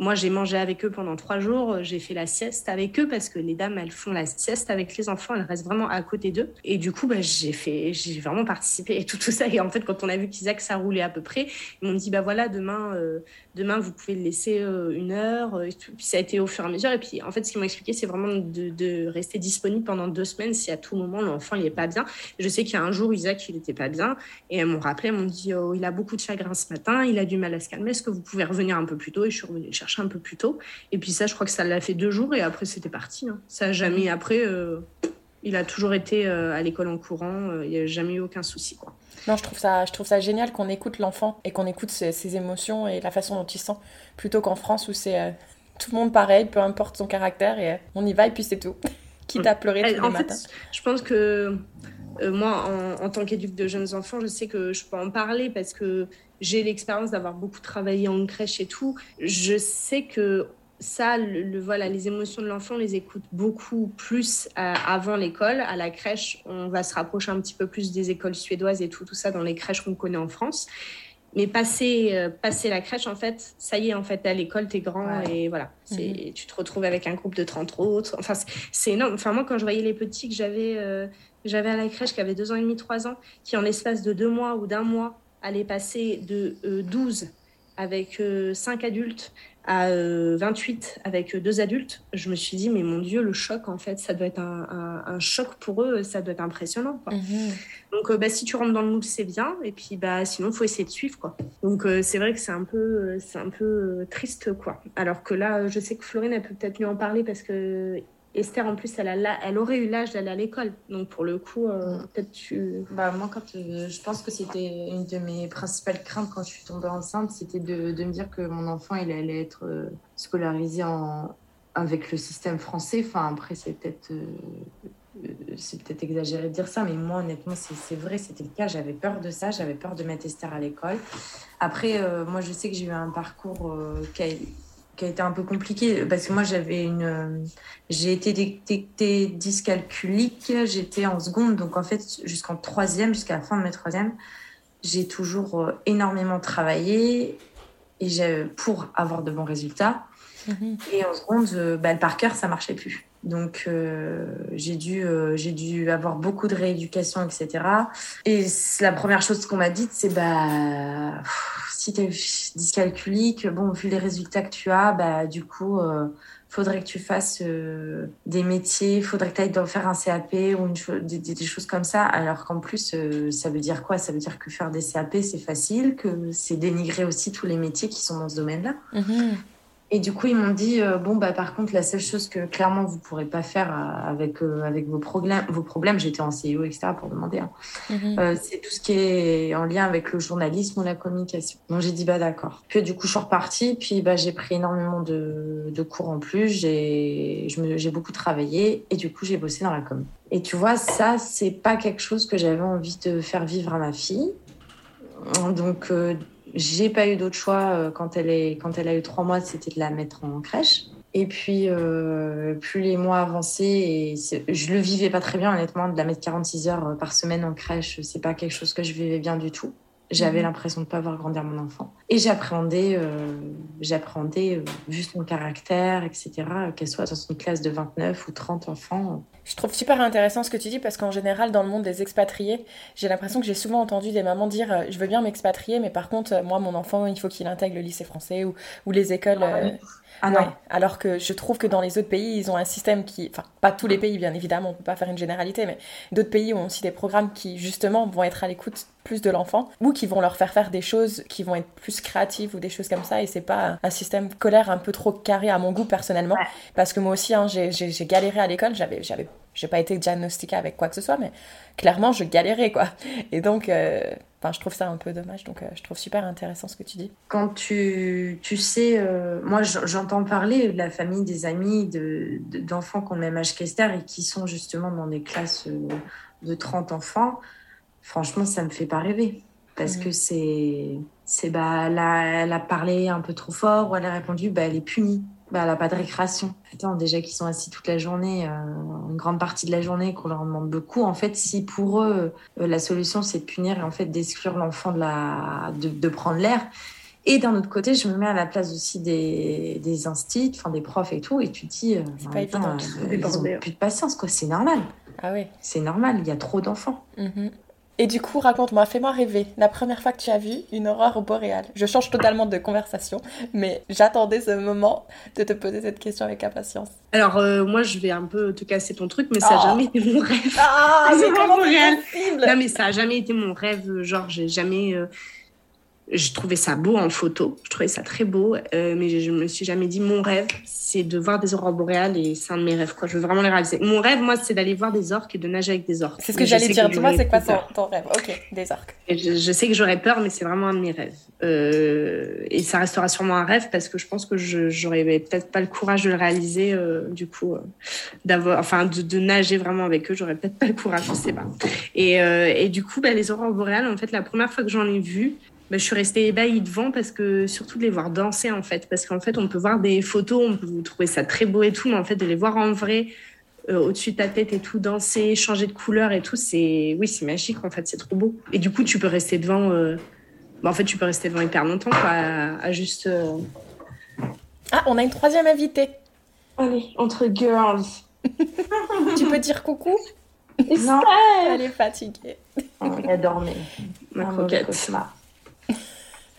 moi, j'ai mangé avec eux pendant trois jours. J'ai fait la sieste avec eux parce que les dames, elles font la sieste avec les enfants. Elles restent vraiment à côté d'eux. Et du coup, bah, j'ai fait, j'ai vraiment participé et tout, ça. Et en fait, quand on a vu qu'Isaac, ça roulait à peu près, ils m'ont dit, bah voilà, demain, euh, demain, vous pouvez le laisser euh, une heure. Et Puis ça a été au fur et à mesure. Et puis, en fait, ce qu'ils m'ont expliqué, c'est vraiment de, rester disponible pendant deux semaines si à tout moment l'enfant il est pas bien. Je sais qu'il y a un jour, Isaac, il n'était pas bien. Et elles m'ont rappelé, elles m'ont dit, oh, il a beaucoup de chagrin ce matin, il a du mal à se calmer. Est-ce que vous pouvez revenir un peu plus tôt? Et je suis revenue chercher un peu plus tôt. Et puis ça, je crois que ça l'a fait deux jours et après, c'était parti. Hein. Ça a jamais, après, euh, il a toujours été euh, à l'école en courant. Euh, il n'y a jamais eu aucun souci, quoi. Non, je trouve ça, je trouve ça génial qu'on écoute l'enfant et qu'on écoute ses, émotions et la façon dont il sent, plutôt qu'en France où c'est tout le monde pareil, peu importe son caractère et on y va et puis c'est tout. Quitte à pleurer tous les matins. Je pense que moi, en, en tant qu'éduque de jeunes enfants, je sais que je peux en parler parce que j'ai l'expérience d'avoir beaucoup travaillé en crèche et tout. Je sais que ça, le, voilà, les émotions de l'enfant, on les écoute beaucoup plus euh, avant l'école. À la crèche, on va se rapprocher un petit peu plus des écoles suédoises et tout, tout ça dans les crèches qu'on connaît en France. Mais passer, euh, passer la crèche, en fait, ça y est, en fait, à l'école, t'es grand et voilà. mhm. Tu te retrouves avec un groupe de 30 autres. Enfin, c'est énorme. Enfin, moi, quand je voyais les petits que j'avais euh, j'avais à la crèche, qui avaient deux ans et demi, trois ans, qui en l'espace de deux mois ou d'un mois aller passer de 12 euh, avec 5 euh, adultes à 28 euh, avec deux adultes, je me suis dit, mais mon Dieu, le choc, en fait, ça doit être un, choc pour eux, ça doit être impressionnant. Mhm. Donc, bah, si tu rentres dans le moule, c'est bien, et puis bah, sinon, il faut essayer de suivre. Quoi. Donc, c'est vrai que c'est un peu, c'est un peu triste. quoi. Alors que là, je sais que Florine, elle peut peut-être mieux en parler parce que Esther, en plus, elle, a elle aurait eu l'âge d'aller à l'école. Donc, pour le coup, euh, mm. peut-être tu. Bah, moi, quand euh, je pense que c'était une de mes principales craintes quand je suis tombée enceinte, c'était de, de, me dire que mon enfant, il allait être euh, scolarisé en, avec le système français. Enfin, après, c'est peut-être. c'est peut-être exagéré de dire ça, mais moi, honnêtement, c'est vrai, c'était le cas. J'avais peur de ça, j'avais peur de mettre Esther à l'école. Après, moi, je sais que j'ai eu un parcours qui a, qui a été un peu compliqué parce que moi j'avais une j'ai été détectée dyscalculique j'étais en seconde donc en fait jusqu'en troisième jusqu'à la fin de mes troisième j'ai toujours euh, énormément travaillé et pour avoir de bons résultats. Mhm. et en seconde euh, bah, le par cœur ça marchait plus. Donc euh, j'ai dû j'ai dû avoir beaucoup de rééducation etc et la première chose qu'on m'a dite c'est bah si tu es dyscalculique, bon, vu les résultats que tu as, bah, du coup, euh, faudrait que tu fasses euh, des métiers, faudrait que tu ailles faire un CAP ou une des, des, choses comme ça. Alors qu'en plus, euh, ça veut dire quoi? Ça veut dire que faire des CAP, c'est facile, que c'est dénigrer aussi tous les métiers qui sont dans ce domaine-là. Mm-hmm. Et du coup, ils m'ont dit euh, bon, bah, par contre, la seule chose que clairement vous ne pourrez pas faire euh, avec, euh, avec vos, problèmes, vos problèmes, j'étais en CEO, etc., pour demander, hein, mhm. c'est tout ce qui est en lien avec le journalisme ou la communication. Donc, j'ai dit bah, d'accord. Puis, du coup, je suis repartie, puis bah, j'ai pris énormément de, de cours en plus, j'ai beaucoup travaillé, et du coup, j'ai bossé dans la com. Et tu vois, ça, c'est pas quelque chose que j'avais envie de faire vivre à ma fille. Donc, j'ai pas eu d'autre choix euh, quand elle, est, quand elle a eu trois mois, c'était de la mettre en crèche. Et puis, euh, plus les mois avançaient, et je le vivais pas très bien, honnêtement, de la mettre 46 heures euh, par semaine en crèche, c'est pas quelque chose que je vivais bien du tout. J'avais mhm. l'impression de ne pas voir grandir mon enfant. Et j'appréhendais, euh, j'appréhendais euh, vu son caractère, etc., qu'elle soit dans une classe de 29 ou 30 enfants. Je trouve super intéressant ce que tu dis parce qu'en général, dans le monde des expatriés, j'ai l'impression que j'ai souvent entendu des mamans dire euh, Je veux bien m'expatrier, mais par contre, moi, mon enfant, il faut qu'il intègre le lycée français ou, ou les écoles. Ah ah ouais. Alors que je trouve que dans les autres pays, ils ont un système qui. Enfin, pas tous les pays, bien évidemment, on ne peut pas faire une généralité, mais d'autres pays ont aussi des programmes qui, justement, vont être à l'écoute plus de l'enfant ou qui vont leur faire faire des choses qui vont être plus créatives ou des choses comme ça. Et c'est pas un système scolaire un peu trop carré à mon goût personnellement. Parce que moi aussi, hein, j'ai galéré à l'école, j'avais j'ai pas été diagnostiquée avec quoi que ce soit, mais clairement, je galérais, quoi. Et donc, euh, je trouve ça un peu dommage. Donc, euh, je trouve super intéressant ce que tu dis. Quand tu, tu sais, euh, moi, j'entends parler de la famille, des amis, d'enfants de, qui ont le même âge qu'Esther et qui sont justement dans des classes de 30 enfants. Franchement, ça me fait pas rêver. Parce mmh. que c'est, c'est bah, elle a, elle a parlé un peu trop fort ou elle a répondu, bah, elle est punie bah, elle n'a pas de récréation. Attends, déjà qu'ils sont assis toute la journée, euh, une grande partie de la journée, qu'on leur demande beaucoup. En fait, si pour eux, euh, la solution, c'est de punir et en fait d'exclure l'enfant de, la... de, prendre l'air. Et d'un autre côté, je me mets à la place aussi des, des instits, enfin des profs et tout, et tu te dis, euh, pas ils ont plus de patience, quoi. C'est normal. Ah oui. C'est normal, il y a trop d'enfants. Mm-hmm. Et du coup, raconte-moi, fais-moi rêver la première fois que tu as vu une aurore boréale. Je change totalement de conversation, mais j'attendais ce moment de te poser cette question avec impatience. Alors, euh, moi, je vais un peu te casser ton truc, mais ça n'a oh. jamais été mon rêve. Ah, c'est. Non, mais ça n'a jamais été mon rêve. Genre, j'ai jamais. Euh, je trouvais ça beau en photo, je trouvais ça très beau, euh, mais je, me suis jamais dit mon rêve, c'est de voir des aurores boréales et c'est un de mes rêves. Quoi. Je veux vraiment les réaliser. Mon rêve, moi, c'est d'aller voir des orques et de nager avec des orques. C'est ce que j'allais dire. Dis-moi, c'est quoi ton, rêve? Ok, des orques. je, sais que j'aurais peur, mais c'est vraiment un de mes rêves. Euh, et ça restera sûrement un rêve parce que je pense que je j'aurais peut-être pas le courage de le réaliser. Euh, du coup, d'avoir, enfin, de, nager vraiment avec eux, j'aurais peut-être pas le courage, je sais pas. Et, et du coup, bah, les aurores boréales, en fait, la première fois que j'en ai vu, bah, je suis restée ébahie devant parce que surtout de les voir danser en fait. Parce qu'en fait on peut voir des photos on peut trouver ça très beau et tout mais en fait de les voir en vrai euh, au-dessus de ta tête et tout danser changer de couleur et tout c'est oui c'est magique en fait c'est trop beau. Et du coup tu peux rester devant euh, bah, en fait tu peux rester devant hyper longtemps quoi à, juste euh, ah on a une troisième invitée. Allez entre girls. Tu peux dire coucou? Non. Elle est fatiguée. Elle a dormi ma croquette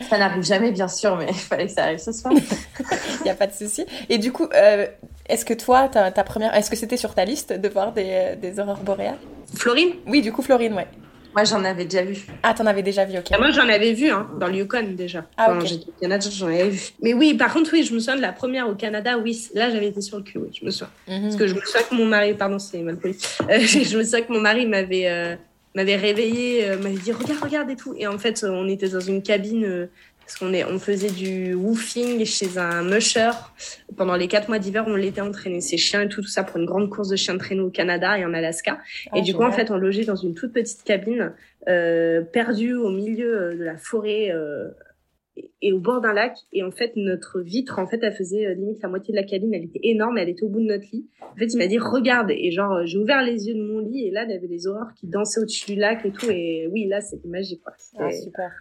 ça n'arrive jamais, bien sûr, mais il fallait que ça arrive ce soir. Il n'y a pas de souci. Et du coup, euh, est-ce que toi, ta, ta première, est-ce que c'était sur ta liste de voir des, des aurores boréales? Florine? Oui, du coup, Florine, ouais. Moi, j'en avais déjà vu. Ah, t'en avais déjà vu, ok. Ah, moi, j'en avais vu, hein, dans le Yukon déjà. Ah, ok. J'étais au Canada, j'en avais vu. Mais oui, par contre, oui, je me souviens de la première au Canada, oui. Là, j'avais été sur le cul, oui, je me souviens. Mhm. Parce que je me souviens que mon mari, pardon, c'est mal poli. Euh, je me souviens que mon mari m'avait. Euh, m'avait réveillé, m'avait dit regarde, regarde et tout. Et en fait, on était dans une cabine parce qu'on on faisait du woofing chez un musher. Pendant les quatre mois d'hiver, on l'était entraîné ses chiens et tout, tout ça pour une grande course de chiens de traîneau au Canada et en Alaska. et ah, du coup, en fait, on logeait dans une toute petite cabine, euh, perdue au milieu euh, de la forêt euh, et au bord d'un lac. Et en fait, notre vitre, en fait, elle faisait euh, limite la moitié de la cabine. Elle était énorme, elle était au bout de notre lit. En fait, il m'a dit, regarde. Et genre, j'ai ouvert les yeux de mon lit et là, il y avait des horreurs qui dansaient au-dessus du lac et tout. Et oui, là, c'était magique, quoi. Ah, super.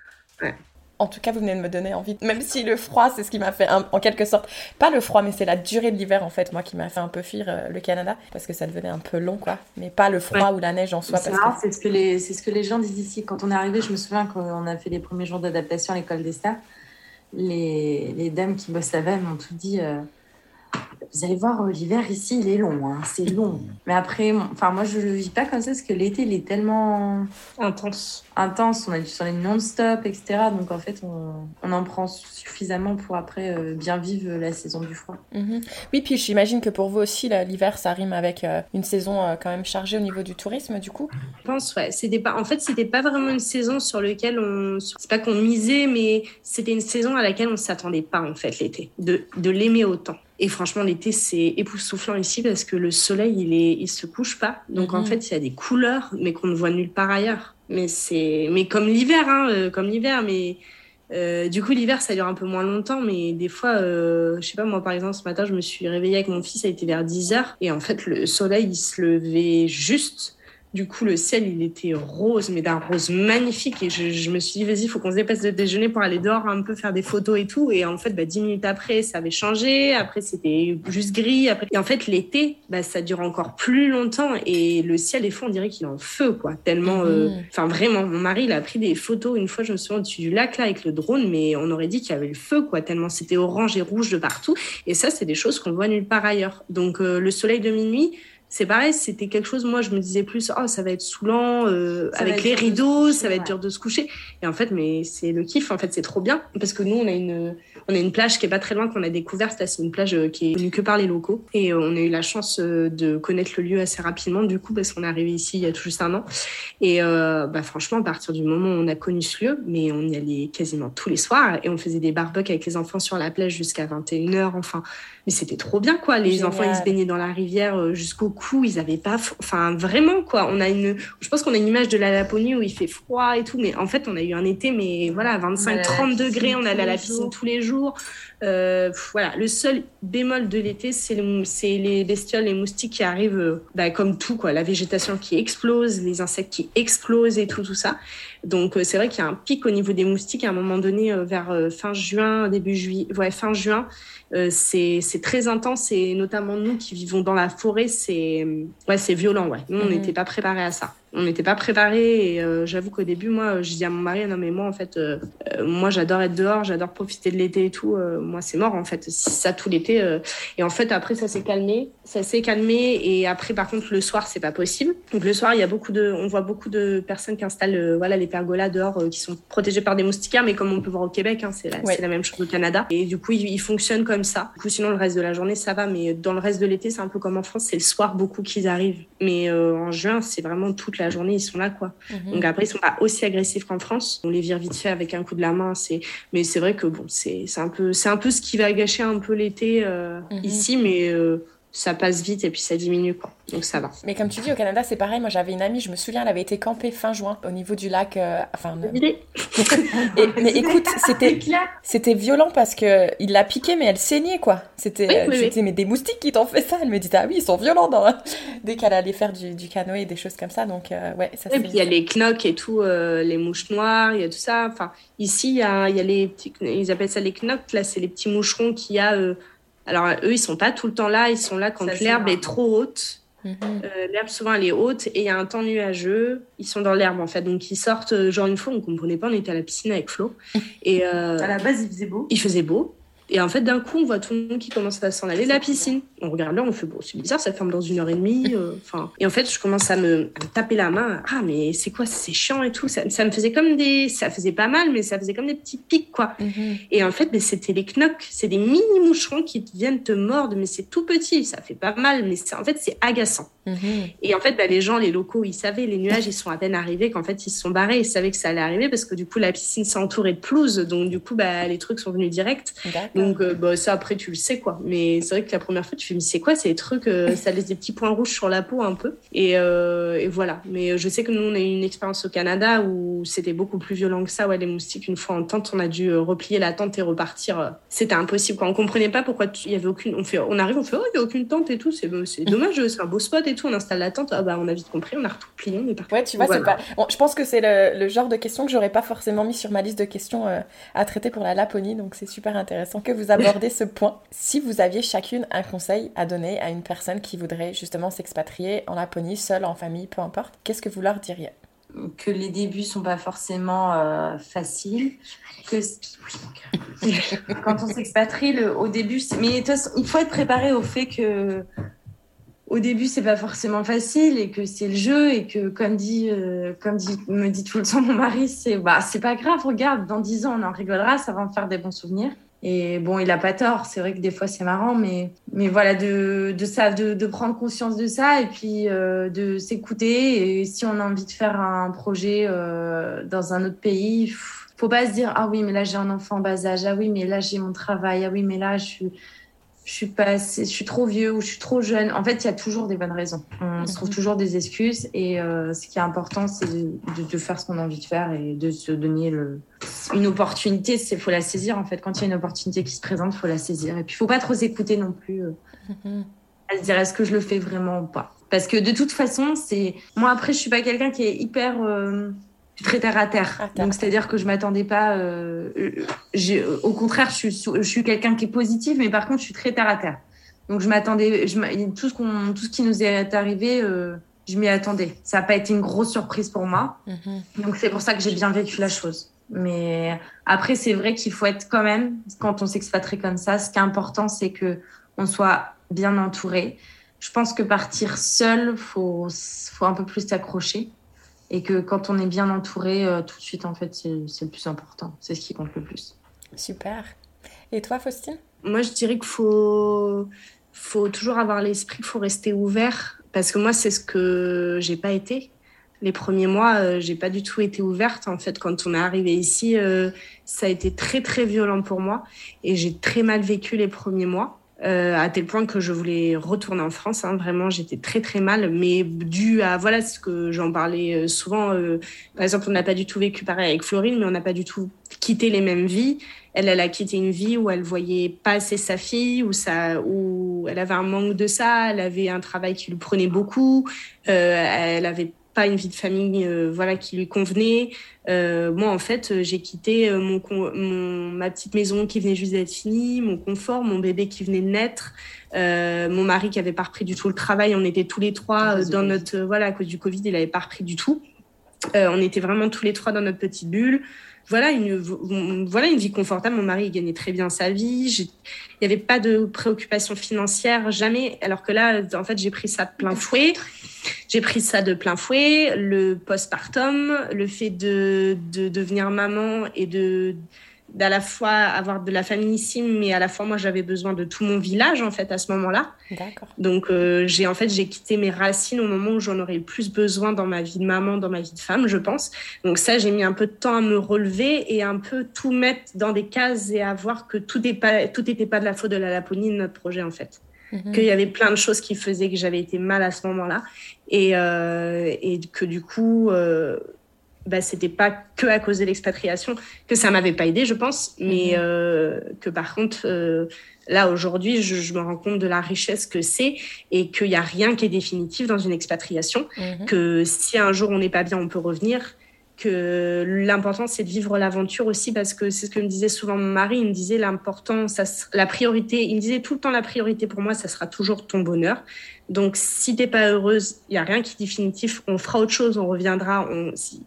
Ouais. En tout cas, vous venez de me donner envie. Même si le froid, c'est ce qui m'a fait, en quelque sorte, pas le froid, mais c'est la durée de l'hiver, en fait, moi, qui m'a fait un peu fuir euh, le Canada, parce que ça devenait un peu long, quoi. Mais pas le froid ou la neige en soi. C'est c'est ce, que les, ce que les gens disent ici. Quand on est arrivé, je me souviens qu'on a fait les premiers jours d'adaptation à l'école des stars. Les, les, dames qui bossent là-bas m'ont tout dit. Euh, vous allez voir, l'hiver ici, il est long, hein, c'est long. Mais après, enfin, moi, je le vis pas comme ça parce que l'été, il est tellement intense. Intense, on a du soleil non-stop, etc. Donc, en fait, on, on, en prend suffisamment pour après euh, bien vivre la saison du froid. Mhm. Oui, puis j'imagine que pour vous aussi, l'hiver, ça rime avec euh, une saison euh, quand même chargée au niveau du tourisme, du coup. Je pense, ouais. C'était pas, en fait, c'était pas vraiment une saison sur laquelle on, c'est pas qu'on misait, mais c'était une saison à laquelle on s'attendait pas, en fait, l'été, de, de l'aimer autant. Et franchement, l'été, c'est époustouflant ici parce que le soleil, il est, il se couche pas. Donc, en mhm. fait, il y a des couleurs, mais qu'on ne voit nulle part ailleurs. Mais c'est, mais comme l'hiver, hein, euh, comme l'hiver, mais euh, du coup, l'hiver, ça dure un peu moins longtemps, mais des fois, euh, je sais pas, moi, par exemple, ce matin, je me suis réveillée avec mon fils, ça a été vers 10 heures, et en fait, le soleil, il se levait juste du coup, le ciel, il était rose, mais d'un rose magnifique. Et je, me suis dit, vas-y, il faut qu'on se dépasse de déjeuner pour aller dehors un peu faire des photos et tout. Et en fait, bah, dix minutes après, ça avait changé. Après, c'était juste gris. Après... Et en fait, l'été, bah, ça dure encore plus longtemps. Et le ciel est fou, on dirait qu'il est en feu, quoi. Tellement. Euh, mhm. Enfin, vraiment, mon mari, il a pris des photos. Une fois, je me souviens au-dessus du lac, là, avec le drone, mais on aurait dit qu'il y avait le feu, quoi. Tellement c'était orange et rouge de partout. Et ça, c'est des choses qu'on voit nulle part ailleurs. Donc, euh, le soleil de minuit, c'est pareil, c'était quelque chose, moi, je me disais plus, oh, ça va être saoulant, euh, avec les rideaux, ça va être dur de se coucher. Et en fait, mais c'est le kiff, en fait, c'est trop bien. Parce que nous, on a une, on a une plage qui est pas très loin, qu'on a découverte. C'est une plage euh, qui est connue que par les locaux. Et euh, on a eu la chance de connaître le lieu assez rapidement, du coup, parce qu'on est arrivé ici il y a tout juste un an. Et bah, franchement, à partir du moment où on a connu ce lieu, mais on y allait quasiment tous les soirs et on faisait des barbecues avec les enfants sur la plage jusqu'à 21h. Enfin, mais c'était trop bien, quoi. Les enfants, ils se baignaient dans la rivière jusqu'au ils avaient pas, enfin vraiment quoi. On a une, je pense qu'on a une image de la Laponie où il fait froid et tout, mais en fait on a eu un été, mais voilà, 25-30 degrés, on allait à la piscine tous les jours. Euh, voilà, le seul bémol de l'été, c'est les bestioles, les moustiques qui arrivent, euh, bah, comme tout quoi, la végétation qui explose, les insectes qui explosent et tout tout ça. Donc euh, c'est vrai qu'il y a un pic au niveau des moustiques à un moment donné vers fin juin, début juillet, ouais fin juin. c'est très intense et notamment nous qui vivons dans la forêt, c'est ouais, violent. Ouais. Nous, on mmh. n'était pas préparés à ça on n'était pas préparé et euh, j'avoue qu'au début moi je dis à mon mari non mais moi en fait euh, euh, moi j'adore être dehors j'adore profiter de l'été et tout moi c'est mort en fait ça tout l'été et en fait après ça s'est calmé ça s'est calmé et après par contre le soir c'est pas possible. Donc le soir il y a beaucoup de on voit beaucoup de personnes qui installent voilà les pergolas dehors qui sont protégées par des moustiquaires mais comme on peut voir au Québec hein, c'est la, la, même chose au Canada. Et du coup ils, fonctionnent comme ça. Du coup sinon le reste de la journée ça va mais dans le reste de l'été c'est un peu comme en France c'est le soir beaucoup qu'ils arrivent. Mais en juin c'est vraiment toute la la journée, ils sont là, quoi. Mhm. Donc après, ils sont pas aussi agressifs qu'en France. On les vire vite fait avec un coup de la main. C'est, mais c'est vrai que bon, c'est, c'est un peu, c'est un peu ce qui va gâcher un peu l'été euh, mhm. ici, mais euh, ça passe vite et puis ça diminue, quoi donc ça va. Mais comme tu dis, au Canada, c'est pareil. Moi, j'avais une amie, je me souviens, elle avait été campée fin juin au niveau du lac. Euh, enfin, et, mais écoute, c'était c'était violent parce que il l'a piqué, mais elle saignait quoi. C'était c'était mais des moustiques qui t'ont fait ça? Elle me dit ah oui, ils sont violents dans... dès qu'elle allait faire du, du canoë et des choses comme ça. Donc euh, ouais, ça. Et puis il y a les knocs et tout, euh, les mouches noires, il y a tout ça. Enfin, ici il y a, y a les petits, ils appellent ça les knocs. Là, c'est les petits moucherons qu'il y a. alors eux, ils sont pas tout le temps là. Ils sont là quand l'herbe est trop haute. Mhm. Euh, l'herbe, souvent, elle est haute et il y a un temps nuageux. Ils sont dans l'herbe, en fait. Donc, ils sortent, euh, genre, une fois, on comprenait pas, on était à la piscine avec Flo. Et, euh, à la base, il faisait beau. Il faisait beau. Et en fait, d'un coup, on voit tout le monde qui commence à s'en aller de la piscine. On regarde là, on fait, bon, c'est bizarre, ça ferme dans une heure et demie. Euh, enfin, et en fait, je commence à me, taper la main. Ah, mais c'est quoi, c'est chiant et tout. Ça, me faisait comme des, ça faisait pas mal, mais ça faisait comme des petits pics, quoi. Mhm. Et en fait, mais c'était les knocs. C'est des mini moucherons qui viennent te mordre, mais c'est tout petit. Ça fait pas mal, mais en fait, c'est agaçant. Mhm. Et en fait, bah, les gens, les locaux, ils savaient, les nuages, ils sont à peine arrivés qu'en fait, ils se sont barrés. Ils savaient que ça allait arriver parce que du coup, la piscine s'est entourée de pelouse. Donc, du coup, bah, les trucs sont venus direct. Donc, euh, bah, ça, après, tu le sais, quoi. Mais c'est vrai que la première fois, tu fais, mais c'est quoi ces trucs euh, Ça laisse des petits points rouges sur la peau un peu. Et, euh, et, voilà. Mais je sais que nous, on a eu une expérience au Canada où c'était beaucoup plus violent que ça. Ouais, les moustiques, une fois en tente, on a dû euh, replier la tente et repartir. C'était impossible, quoi. On comprenait pas pourquoi il y avait aucune. On, fait, on arrive, on fait, oh, il n'y a aucune tente et tout. C'est dommage, c'est un beau spot et tout. On installe la tente. Ah, bah, on a vite compris, on a replié, on est parti. Ouais, tu vois, c'est pas. Bon, je pense que c'est le, le, genre de questions que j'aurais pas forcément mis sur ma liste de questions à traiter pour la Laponie. Donc, c'est super intéressant que vous abordez ce point. Si vous aviez chacune un conseil à donner à une personne qui voudrait justement s'expatrier en Laponie, seule, en famille, peu importe, qu'est-ce que vous leur diriez? Que les débuts sont pas forcément euh, faciles. Que quand on s'expatrie, au début, mais il faut être préparé au fait que au début c'est pas forcément facile et que c'est le jeu et que comme dit euh, comme dit, me dit tout le temps mon mari, c'est bah c'est pas grave, regarde, dans dix ans on en rigolera, ça va me faire des bons souvenirs. Et bon, il a pas tort. C'est vrai que des fois c'est marrant, mais mais voilà de de ça, de, de prendre conscience de ça et puis euh, de s'écouter. Et si on a envie de faire un projet euh, dans un autre pays, faut pas se dire ah oui mais là j'ai un enfant en bas âge, ah oui mais là j'ai mon travail, ah oui mais là je suis je suis pas je suis trop vieux ou je suis trop jeune. En fait, il y a toujours des bonnes raisons. On se trouve mhm. toujours des excuses et euh, ce qui est important, c'est de, de, faire ce qu'on a envie de faire et de se donner le, une opportunité. C'est faut la saisir en fait. Quand il y a une opportunité qui se présente, faut la saisir. Et puis, faut pas trop s'écouter non plus. Euh, mhm. À se dire est-ce que je le fais vraiment ou pas? Parce que de toute façon, c'est moi après, je suis pas quelqu'un qui est hyper euh, très terre à terre. Donc, c'est-à-dire que je m'attendais pas. Euh, au contraire, je suis, je suis quelqu'un qui est positif, mais par contre, je suis très terre à terre. Donc, je m'attendais. Tout, ce qu'on, tout ce qui nous est arrivé, euh, je m'y attendais. Ça n'a pas été une grosse surprise pour moi. Mm-hmm. Donc, c'est pour ça que j'ai bien vécu la chose. Mais après, c'est vrai qu'il faut être quand même, quand on s'expatrie comme ça, ce qui est important, c'est que on soit bien entouré je pense que partir seul, faut, faut un peu plus s'accrocher. Et que quand on est bien entouré, euh, tout de suite, en fait, c'est le plus important. C'est ce qui compte le plus. Super. Et toi, Faustine? Moi, je dirais qu'il faut, faut toujours avoir l'esprit, il faut rester ouvert. Parce que moi, c'est ce que j'ai pas été. Les premiers mois, euh, j'ai pas du tout été ouverte. En fait, quand on est arrivé ici, euh, ça a été très, très violent pour moi. Et j'ai très mal vécu les premiers mois. Euh, à tel point que je voulais retourner en France. Hein. Vraiment, j'étais très très mal, mais dû à voilà ce que j'en parlais euh, souvent. Euh, par exemple, on n'a pas du tout vécu pareil avec Florine, mais on n'a pas du tout quitté les mêmes vies. Elle, elle a quitté une vie où elle voyait pas assez sa fille, où ça, où elle avait un manque de ça. Elle avait un travail qui lui prenait beaucoup. elle avait pas une vie de famille euh, voilà qui lui convenait. Euh, moi en fait euh, j'ai quitté mon, mon, ma petite maison qui venait juste d'être finie, mon confort, mon bébé qui venait de naître, mon mari qui avait pas repris du tout le travail. On était tous les trois dans notre voilà à cause du Covid il avait pas repris du tout. on était vraiment tous les trois dans notre petite bulle voilà une, voilà une vie confortable. Mon mari il gagnait très bien sa vie. Il n'y avait pas de préoccupation financière, jamais. Alors que là, en fait, j'ai pris ça de plein fouet. J'ai pris ça de plein fouet. Le postpartum, le fait de, de devenir maman et de d'à la fois avoir de la famille ici, mais à la fois moi j'avais besoin de tout mon village en fait à ce moment-là. D'accord. Donc euh, j'ai en fait j'ai quitté mes racines au moment où j'en aurais le plus besoin dans ma vie de maman, dans ma vie de femme, je pense. Donc ça j'ai mis un peu de temps à me relever et un peu tout mettre dans des cases et à voir que tout n'était pas tout était pas de la faute de la Laponie de notre projet en fait. Mhm. Qu'il y avait plein de choses qui faisaient que j'avais été mal à ce moment-là et, euh, et que du coup euh, bah, c'était pas que à cause de l'expatriation que ça m'avait pas aidé, je pense, mais mhm. euh, que par contre, euh, là aujourd'hui, je, je, me rends compte de la richesse que c'est et qu'il n'y a rien qui est définitif dans une expatriation, mhm. que si un jour on n'est pas bien, on peut revenir, que l'important c'est de vivre l'aventure aussi parce que c'est ce que me disait souvent mon mari. Il me disait l'important ça la priorité il me disait tout le temps la priorité pour moi ça sera toujours ton bonheur. Donc si t'es pas heureuse il y a rien qui est définitif. On fera autre chose on reviendra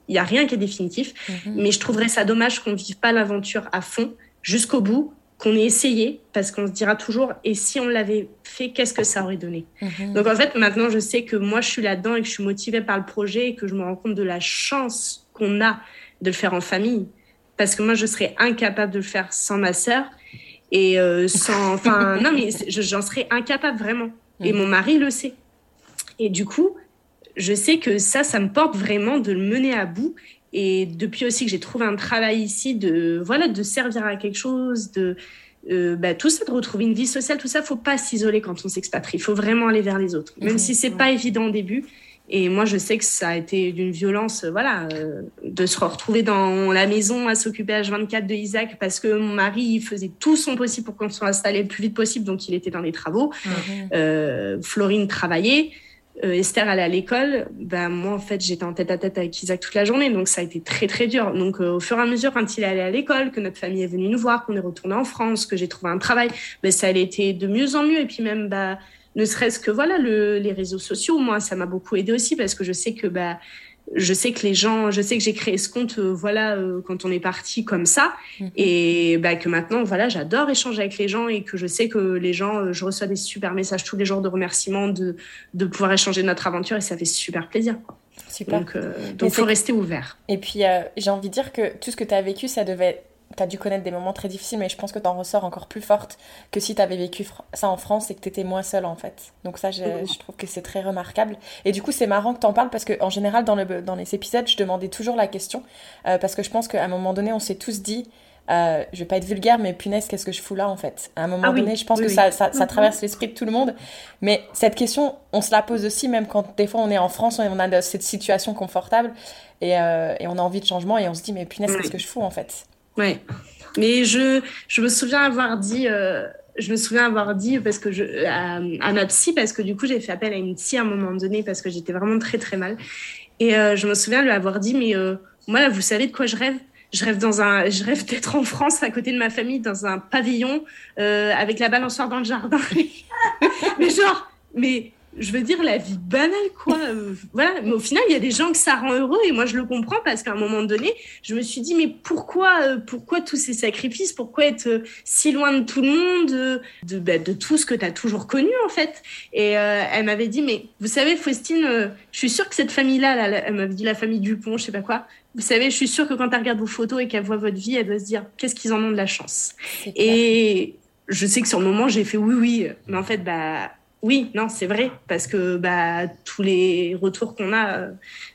il y a rien qui est définitif. Mhm. mais je trouverais ça dommage qu'on vive pas l'aventure à fond jusqu'au bout qu'on ait essayé parce qu'on se dira toujours et si on l'avait fait qu'est-ce que ça aurait donné? Mhm. donc en fait maintenant je sais que moi je suis là-dedans et que je suis motivée par le projet et que je me rends compte de la chance qu'on a de le faire en famille. Parce que moi, je serais incapable de le faire sans ma sœur et euh, sans. Enfin, non, mais j'en serais incapable vraiment. Et mon mari le sait. Et du coup, je sais que ça, ça me porte vraiment de le mener à bout. Et depuis aussi que j'ai trouvé un travail ici, de voilà, de servir à quelque chose, de euh, bah, tout ça, de retrouver une vie sociale, tout ça, faut pas s'isoler quand on s'expatrie. Il faut vraiment aller vers les autres, même si c'est pas évident au début. Et moi, je sais que ça a été d'une violence, euh, voilà, euh, de se retrouver dans la maison à s'occuper H24 de Isaac parce que mon mari il faisait tout son possible pour qu'on soit installé le plus vite possible, donc il était dans les travaux. Mhm. Euh, Florine travaillait. Esther allait à l'école, ben moi en fait j'étais en tête à tête avec Isaac toute la journée, donc ça a été très très dur. Donc au fur et à mesure quand il allait à l'école, que notre famille est venue nous voir, qu'on est retourné en France, que j'ai trouvé un travail, ben ça allait été de mieux en mieux. Et puis même bah ne serait-ce que voilà les réseaux sociaux moi ça m'a beaucoup aidé aussi parce que je sais que bah je sais que les gens je sais que j'ai créé ce compte euh, voilà euh, quand on est parti comme ça mhm. et bah que maintenant voilà j'adore échanger avec les gens et que je sais que les gens euh, je reçois des super messages tous les jours de remerciements de de pouvoir échanger notre aventure et ça fait super plaisir Super. Donc, il faut rester ouvert. Et puis, j'ai envie de dire que tout ce que tu as vécu, ça devait tu as dû connaître des moments très difficiles, mais je pense que tu en ressors encore plus forte que si tu avais vécu ça en France et que tu étais moins seule en fait. Donc ça, je, trouve que c'est très remarquable. Et du coup, c'est marrant que tu en parles parce qu'en général, dans, le, dans les épisodes, je demandais toujours la question euh, parce que je pense qu'à un moment donné, on s'est tous dit, euh, je vais pas être vulgaire, mais punaise, qu'est-ce que je fous là en fait? À un moment ah donné, je pense que ça, ça, ça, traverse l'esprit de tout le monde. Mais cette question, on se la pose aussi, même quand des fois on est en France, on a cette situation confortable et, euh, et on a envie de changement et on se dit, mais punaise, qu'est-ce que je fous en fait? Ouais. Mais je, je me souviens avoir dit, euh, je me souviens avoir dit parce que je, à, ma psy, parce que du coup, j'ai fait appel à une psy à un moment donné parce que j'étais vraiment très, très mal. Et euh, je me souviens lui avoir dit, mais euh, moi, là, vous savez de quoi je rêve? Je rêve dans un, je rêve d'être en France à côté de ma famille dans un pavillon avec la balançoire dans le jardin. mais genre, mais je veux dire, la vie banale, quoi. Euh, voilà. Mais au final, il y a des gens que ça rend heureux et moi, je le comprends parce qu'à un moment donné, je me suis dit, mais pourquoi, euh, pourquoi tous ces sacrifices? Pourquoi être euh, si loin de tout le monde, de, bah, de tout ce que tu as toujours connu, en fait? Et elle m'avait dit, mais vous savez, Faustine, je suis sûre que cette famille-là, elle m'avait dit la famille Dupont, je sais pas quoi, vous savez, je suis sûre que quand elle regarde vos photos et qu'elle voit votre vie, elle doit se dire, qu'est-ce qu'ils en ont de la chance? Et je sais que sur le moment, j'ai fait oui, oui. Mais en fait, bah, oui, non, c'est vrai, parce que bah, tous les retours qu'on a euh,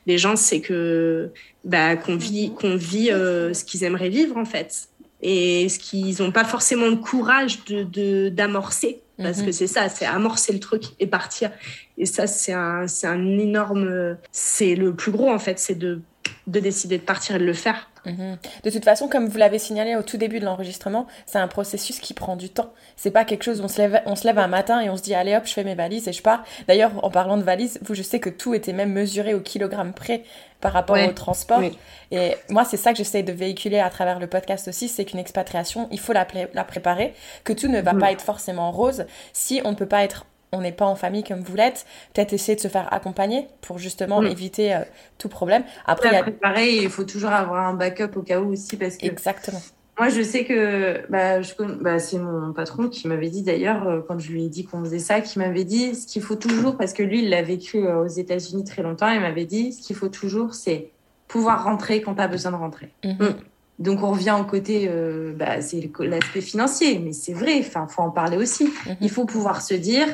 des gens, c'est que bah, qu'on vit, qu'on vit euh, ce qu'ils aimeraient vivre en fait, et ce qu'ils n'ont pas forcément le courage de d'amorcer, parce mhm. que c'est ça, c'est amorcer le truc et partir. Et ça, c'est un, c'est un énorme, c'est le plus gros en fait, c'est de de décider de partir et de le faire. Mhm. De toute façon, comme vous l'avez signalé au tout début de l'enregistrement, c'est un processus qui prend du temps. C'est pas quelque chose où on se, lève, on se lève un matin et on se dit allez hop, je fais mes valises et je pars. D'ailleurs, en parlant de valises, vous, je sais que tout était même mesuré au kilogramme près par rapport au transport. Et moi, c'est ça que j'essaie de véhiculer à travers le podcast aussi, c'est qu'une expatriation, il faut la, la, préparer, que tout ne va mhm. pas être forcément rose si on ne peut pas être on n'est pas en famille comme vous l'êtes, peut-être essayer de se faire accompagner pour justement éviter euh, tout problème. Après, il y a... pareil, il faut toujours avoir un backup au cas où aussi parce que exactement. Moi, je sais que bah, bah, c'est mon patron qui m'avait dit d'ailleurs, euh, quand je lui ai dit qu'on faisait ça, qui m'avait dit ce qu'il faut toujours, parce que lui, il l'a vécu euh, aux États-Unis très longtemps, il m'avait dit ce qu'il faut toujours, c'est pouvoir rentrer quand tu as besoin de rentrer. Mm-hmm. Mm. Donc on revient au côté, bah, c'est l'aspect financier, mais c'est vrai, enfin, faut en parler aussi. Mm-hmm. Il faut pouvoir se dire,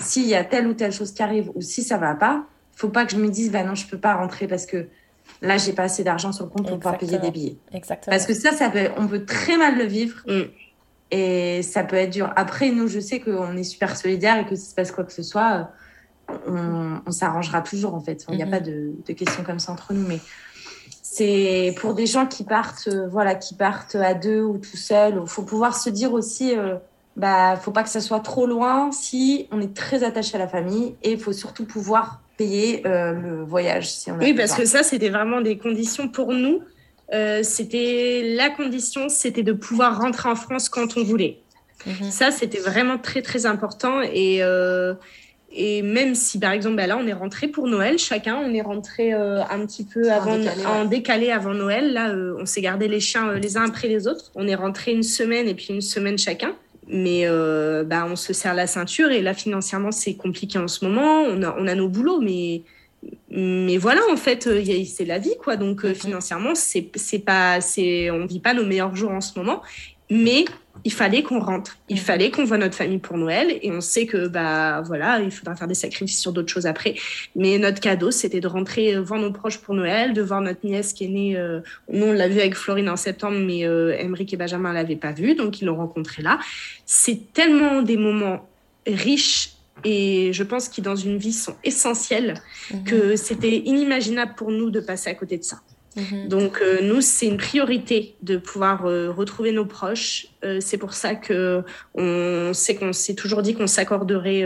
s'il y a telle ou telle chose qui arrive ou si ça va pas, faut pas que je me dise bah non, je peux pas rentrer parce que là j'ai pas assez d'argent sur le compte pour pouvoir payer des billets. Exactement. Parce que ça, ça peut, on peut très mal le vivre. Mm. Et ça peut être dur. Après, nous, je sais qu'on est super solidaires et que si se passe quoi que ce soit, on, s'arrangera toujours, en fait. Il n'y a mm-hmm. pas de, de questions comme ça entre nous. Mais c'est pour des gens qui partent, euh, voilà, qui partent à deux ou tout seul. Il faut pouvoir se dire aussi, euh, bah, faut pas que ça soit trop loin si on est très attaché à la famille et il faut surtout pouvoir payer euh, le voyage. Si on oui, parce que ça, c'était vraiment des conditions pour nous. Euh, c'était la condition, c'était de pouvoir rentrer en France quand on voulait. Mhm. Ça, c'était vraiment très très important et euh, et même si par exemple bah là on est rentré pour Noël, chacun on est rentré un petit peu avant en décalé, en décalé avant Noël. Là, on s'est gardé les chiens les uns après les autres. On est rentré une semaine et puis une semaine chacun mais euh, bah, on se serre la ceinture et là financièrement c'est compliqué en ce moment. On a, on a nos boulots mais mais voilà en fait euh, c'est la vie quoi. Donc euh, financièrement c'est c'est pas c'est on vit pas nos meilleurs jours en ce moment. Mais il fallait qu'on rentre, il fallait qu'on voit notre famille pour Noël et on sait que bah voilà, il faudra faire des sacrifices sur d'autres choses après. Mais notre cadeau, c'était de rentrer euh, voir nos proches pour Noël, de voir notre nièce qui est née. Euh, nous on l'a vu avec Florine en septembre, mais euh, et Benjamin l'avaient pas vu, donc ils l'ont rencontré là. C'est tellement des moments riches et je pense qu'ils dans une vie sont essentiels mhm. que c'était inimaginable pour nous de passer à côté de ça. Mhm. Donc euh, nous, c'est une priorité de pouvoir euh, retrouver nos proches. Euh, c'est pour ça que on sait qu'on s'est toujours dit qu'on s'accorderait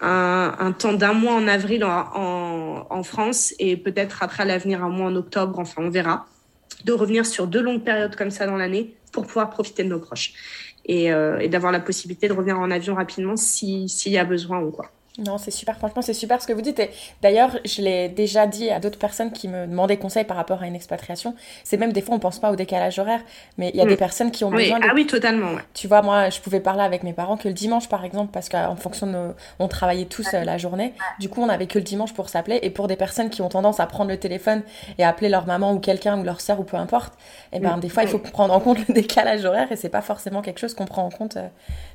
un, un, temps d'un mois en avril en, en, France et peut-être après à l'avenir un mois en octobre. Enfin, on verra. De revenir sur deux longues périodes comme ça dans l'année pour pouvoir profiter de nos proches et, et d'avoir la possibilité de revenir en avion rapidement s'il y a besoin ou quoi. Non, c'est super, franchement, c'est super ce que vous dites. Et d'ailleurs, je l'ai déjà dit à d'autres personnes qui me demandaient conseil par rapport à une expatriation. C'est même des fois, on pense pas au décalage horaire, mais il y a des mm. personnes qui ont besoin de. Ah oui, totalement. Tu vois, moi, je pouvais parler avec mes parents que le dimanche, par exemple, parce qu'en fonction de nos... On travaillait tous euh, la journée. Du coup, on avait que le dimanche pour s'appeler. Et pour des personnes qui ont tendance à prendre le téléphone et appeler leur maman ou quelqu'un ou leur sœur ou peu importe, et eh ben, mm. des fois, il faut prendre en compte le décalage horaire et c'est pas forcément quelque chose qu'on prend en compte euh,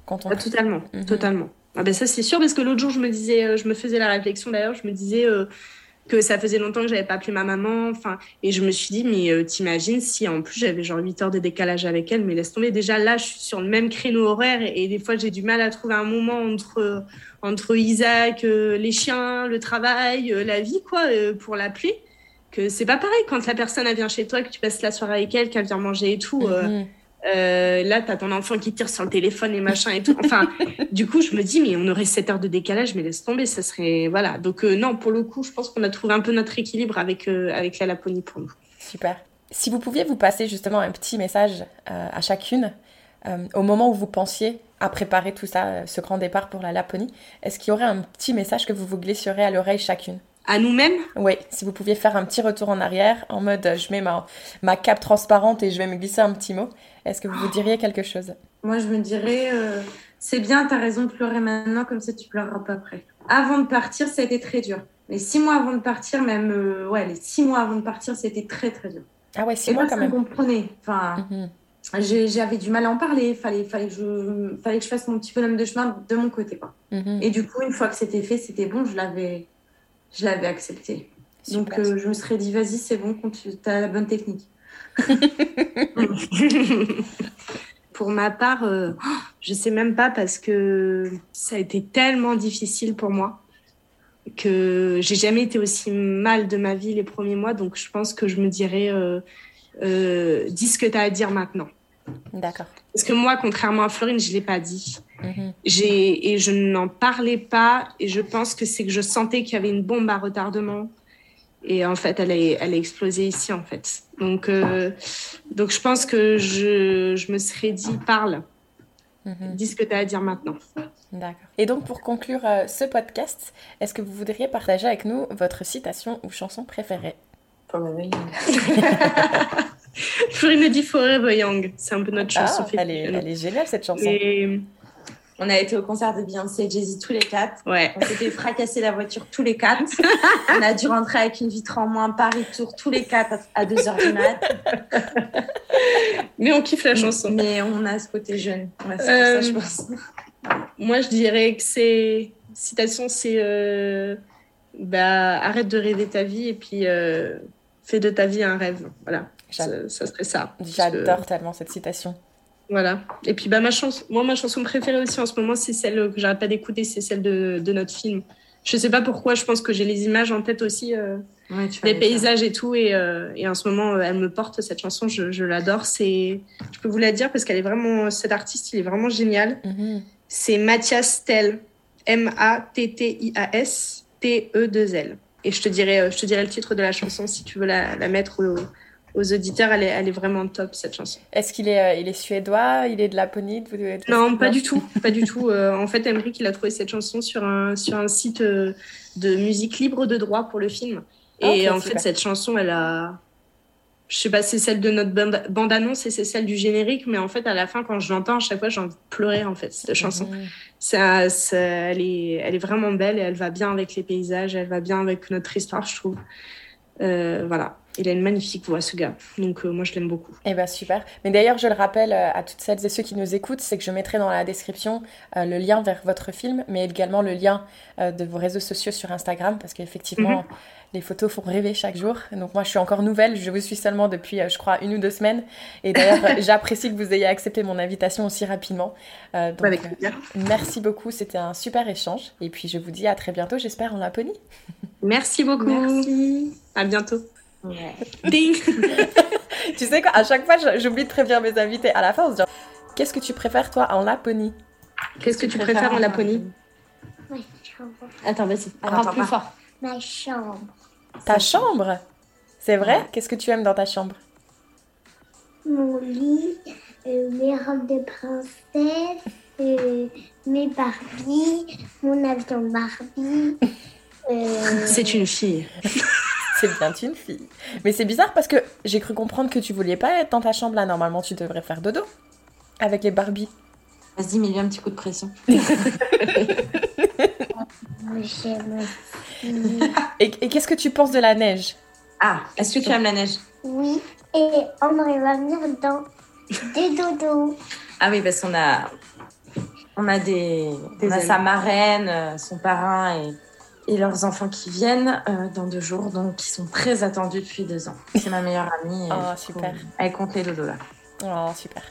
quand on. Totalement, mhm. totalement. Ah ben ça c'est sûr parce que l'autre jour je me disais, euh, je me faisais la réflexion d'ailleurs, je me disais euh, que ça faisait longtemps que j'avais pas appelé ma maman, enfin et je me suis dit mais euh, t'imagines si en plus j'avais genre 8 heures de décalage avec elle, mais laisse tomber déjà là je suis sur le même créneau horaire et, des fois j'ai du mal à trouver un moment entre entre Isaac, les chiens, le travail, la vie quoi pour l'appeler que c'est pas pareil quand la personne vient chez toi que tu passes la soirée avec elle, qu'elle vient manger et tout. Mhm. Euh, là, tu as ton enfant qui tire sur le téléphone et machin et tout. Enfin, du coup, je me dis, mais on aurait 7 heures de décalage, mais laisse tomber, ça serait. Voilà. Donc, euh, non, pour le coup, je pense qu'on a trouvé un peu notre équilibre avec, euh, avec la Laponie pour nous. Super. Si vous pouviez vous passer justement un petit message à chacune, au moment où vous pensiez à préparer tout ça, ce grand départ pour la Laponie, est-ce qu'il y aurait un petit message que vous vous glisserez à l'oreille chacune? À nous-mêmes Oui, si vous pouviez faire un petit retour en arrière, en mode je mets ma, ma cape transparente et je vais me glisser un petit mot, est-ce que vous vous diriez quelque chose? Moi, je me dirais, euh, c'est bien, t'as raison de pleurer maintenant, comme ça tu pleureras pas après. Avant de partir, ça a été très dur. Les six mois avant de partir, même, euh, ouais, les six mois avant de partir, c'était très très dur. Ah ouais, six mois quand même. comprenez. Enfin, mhm. j'avais du mal à en parler. Fallait, fallait que je, fallait que je fasse mon petit bonhomme de chemin de mon côté, quoi. Mhm. Et du coup, une fois que c'était fait, c'était bon. Je l'avais, je l'avais accepté. Donc, euh, je me serais dit, vas-y, c'est bon, tu as la bonne technique. pour ma part, euh, je sais même pas parce que ça a été tellement difficile pour moi que j'ai jamais été aussi mal de ma vie les premiers mois. Donc, je pense que je me dirais, euh, euh, dis ce que tu as à dire maintenant. D'accord. Parce que moi, contrairement à Florine, je l'ai pas dit. Mhm. J'ai et je n'en parlais pas. Et je pense que c'est que je sentais qu'il y avait une bombe à retardement. Et en fait, elle a, elle a explosé ici, en fait. Donc, euh, donc je pense que je, je me serais dit, parle. Mhm. Dis ce que tu as à dire maintenant. D'accord. Et donc, pour conclure euh, ce podcast, est-ce que vous voudriez partager avec nous votre citation ou chanson préférée? Forever Young. Florine dit Forever Young. C'est un peu notre ah, chanson. Elle est, elle est géniale, cette chanson. Et... On a été au concert de Beyoncé et Jay-Z tous les quatre. Ouais. On s'était fracassé la voiture tous les quatre. on a dû rentrer avec une vitre en moins, Paris-Tour, tous les quatre à 2h du mat. Mais on kiffe la chanson. Mais on a ce côté jeune. Ouais, c'est ça, je euh, pense. Moi, je dirais que c'est. Citation, c'est. Euh, bah, arrête de rêver ta vie et puis euh, fais de ta vie un rêve. Voilà. Ça, ça, serait ça. J'adore tellement cette citation. Voilà. Et puis bah ma chanson, moi ma chanson préférée aussi en ce moment, c'est celle que j'arrête pas d'écouter, c'est celle de, de, notre film. Je sais pas pourquoi, je pense que j'ai les images en tête aussi, euh, des paysages et tout, et, euh, et, en ce moment euh, elle me porte cette chanson, je, je l'adore. C'est, je peux vous la dire parce qu'elle est vraiment, cet artiste, il est vraiment génial. Mhm. C'est Mathias Tell, M-A-T-T-I-A-S T-E-2-L. Et je te dirai, je te dirai le titre de la chanson si tu veux la, la mettre au, aux auditeurs, elle est, elle est vraiment top cette chanson. Est-ce qu'il est, euh, il est suédois Il est de Laponie de, Non, pas du tout, pas du tout. Euh, en fait, Emmerich, il a trouvé cette chanson sur un, sur un site euh, de musique libre de droit pour le film. Et en fait, cette chanson, elle a, je sais pas, c'est celle de notre bande-annonce et c'est celle du générique, mais en fait, à la fin, quand je l'entends, à chaque fois, j'ai envie de pleurer, en fait, cette chanson. Mmh. Ça, ça, elle, est, elle est vraiment belle et elle va bien avec les paysages, elle va bien avec notre histoire, je trouve. voilà. Il a une magnifique voix, ce gars. Donc, euh, moi, je l'aime beaucoup. Eh bien, super. Mais d'ailleurs, je le rappelle euh, à toutes celles et ceux qui nous écoutent, c'est que je mettrai dans la description euh, le lien vers votre film, mais également le lien de vos réseaux sociaux sur Instagram, parce qu'effectivement, mhm. les photos font rêver chaque jour. Donc, moi, je suis encore nouvelle. Je vous suis seulement depuis, je crois, une ou deux semaines. Et d'ailleurs, j'apprécie que vous ayez accepté mon invitation aussi rapidement. donc, Avec plaisir. merci beaucoup. C'était un super échange. Et puis, je vous dis à très bientôt, j'espère, en Laponie. Merci beaucoup. Merci. À bientôt. Ding Tu sais quoi, à chaque fois, j'oublie de prévenir mes invités. À la fin, on se dit Qu'est-ce que tu préfères, toi, en Laponie? Qu'est-ce que tu préfères en Laponie? Ma chambre. Attends, vas-y, parle plus fort. Ma chambre. Ta chambre? C'est vrai? Qu'est-ce que tu aimes dans ta chambre? Mon lit, euh, mes robes de princesse, euh, mes Barbies, mon avion Barbie. Euh, C'est une fille. c'est bien une fille. Mais c'est bizarre parce que j'ai cru comprendre que tu voulais pas être dans ta chambre là. Normalement, tu devrais faire dodo avec les Barbie. Vas-y, mets-lui un petit coup de pression. et, qu'est-ce que tu penses de la neige? Ah, est-ce que tu aimes la neige? Oui, et on va venir dans des dodos. Ah oui, parce qu'on a, on a des, on a sa marraine, euh, son parrain et et leurs enfants qui viennent euh, dans deux jours, donc ils sont très attendus depuis deux ans. C'est ma meilleure amie. oh, super. Elle compte les dodos là. Oh, super.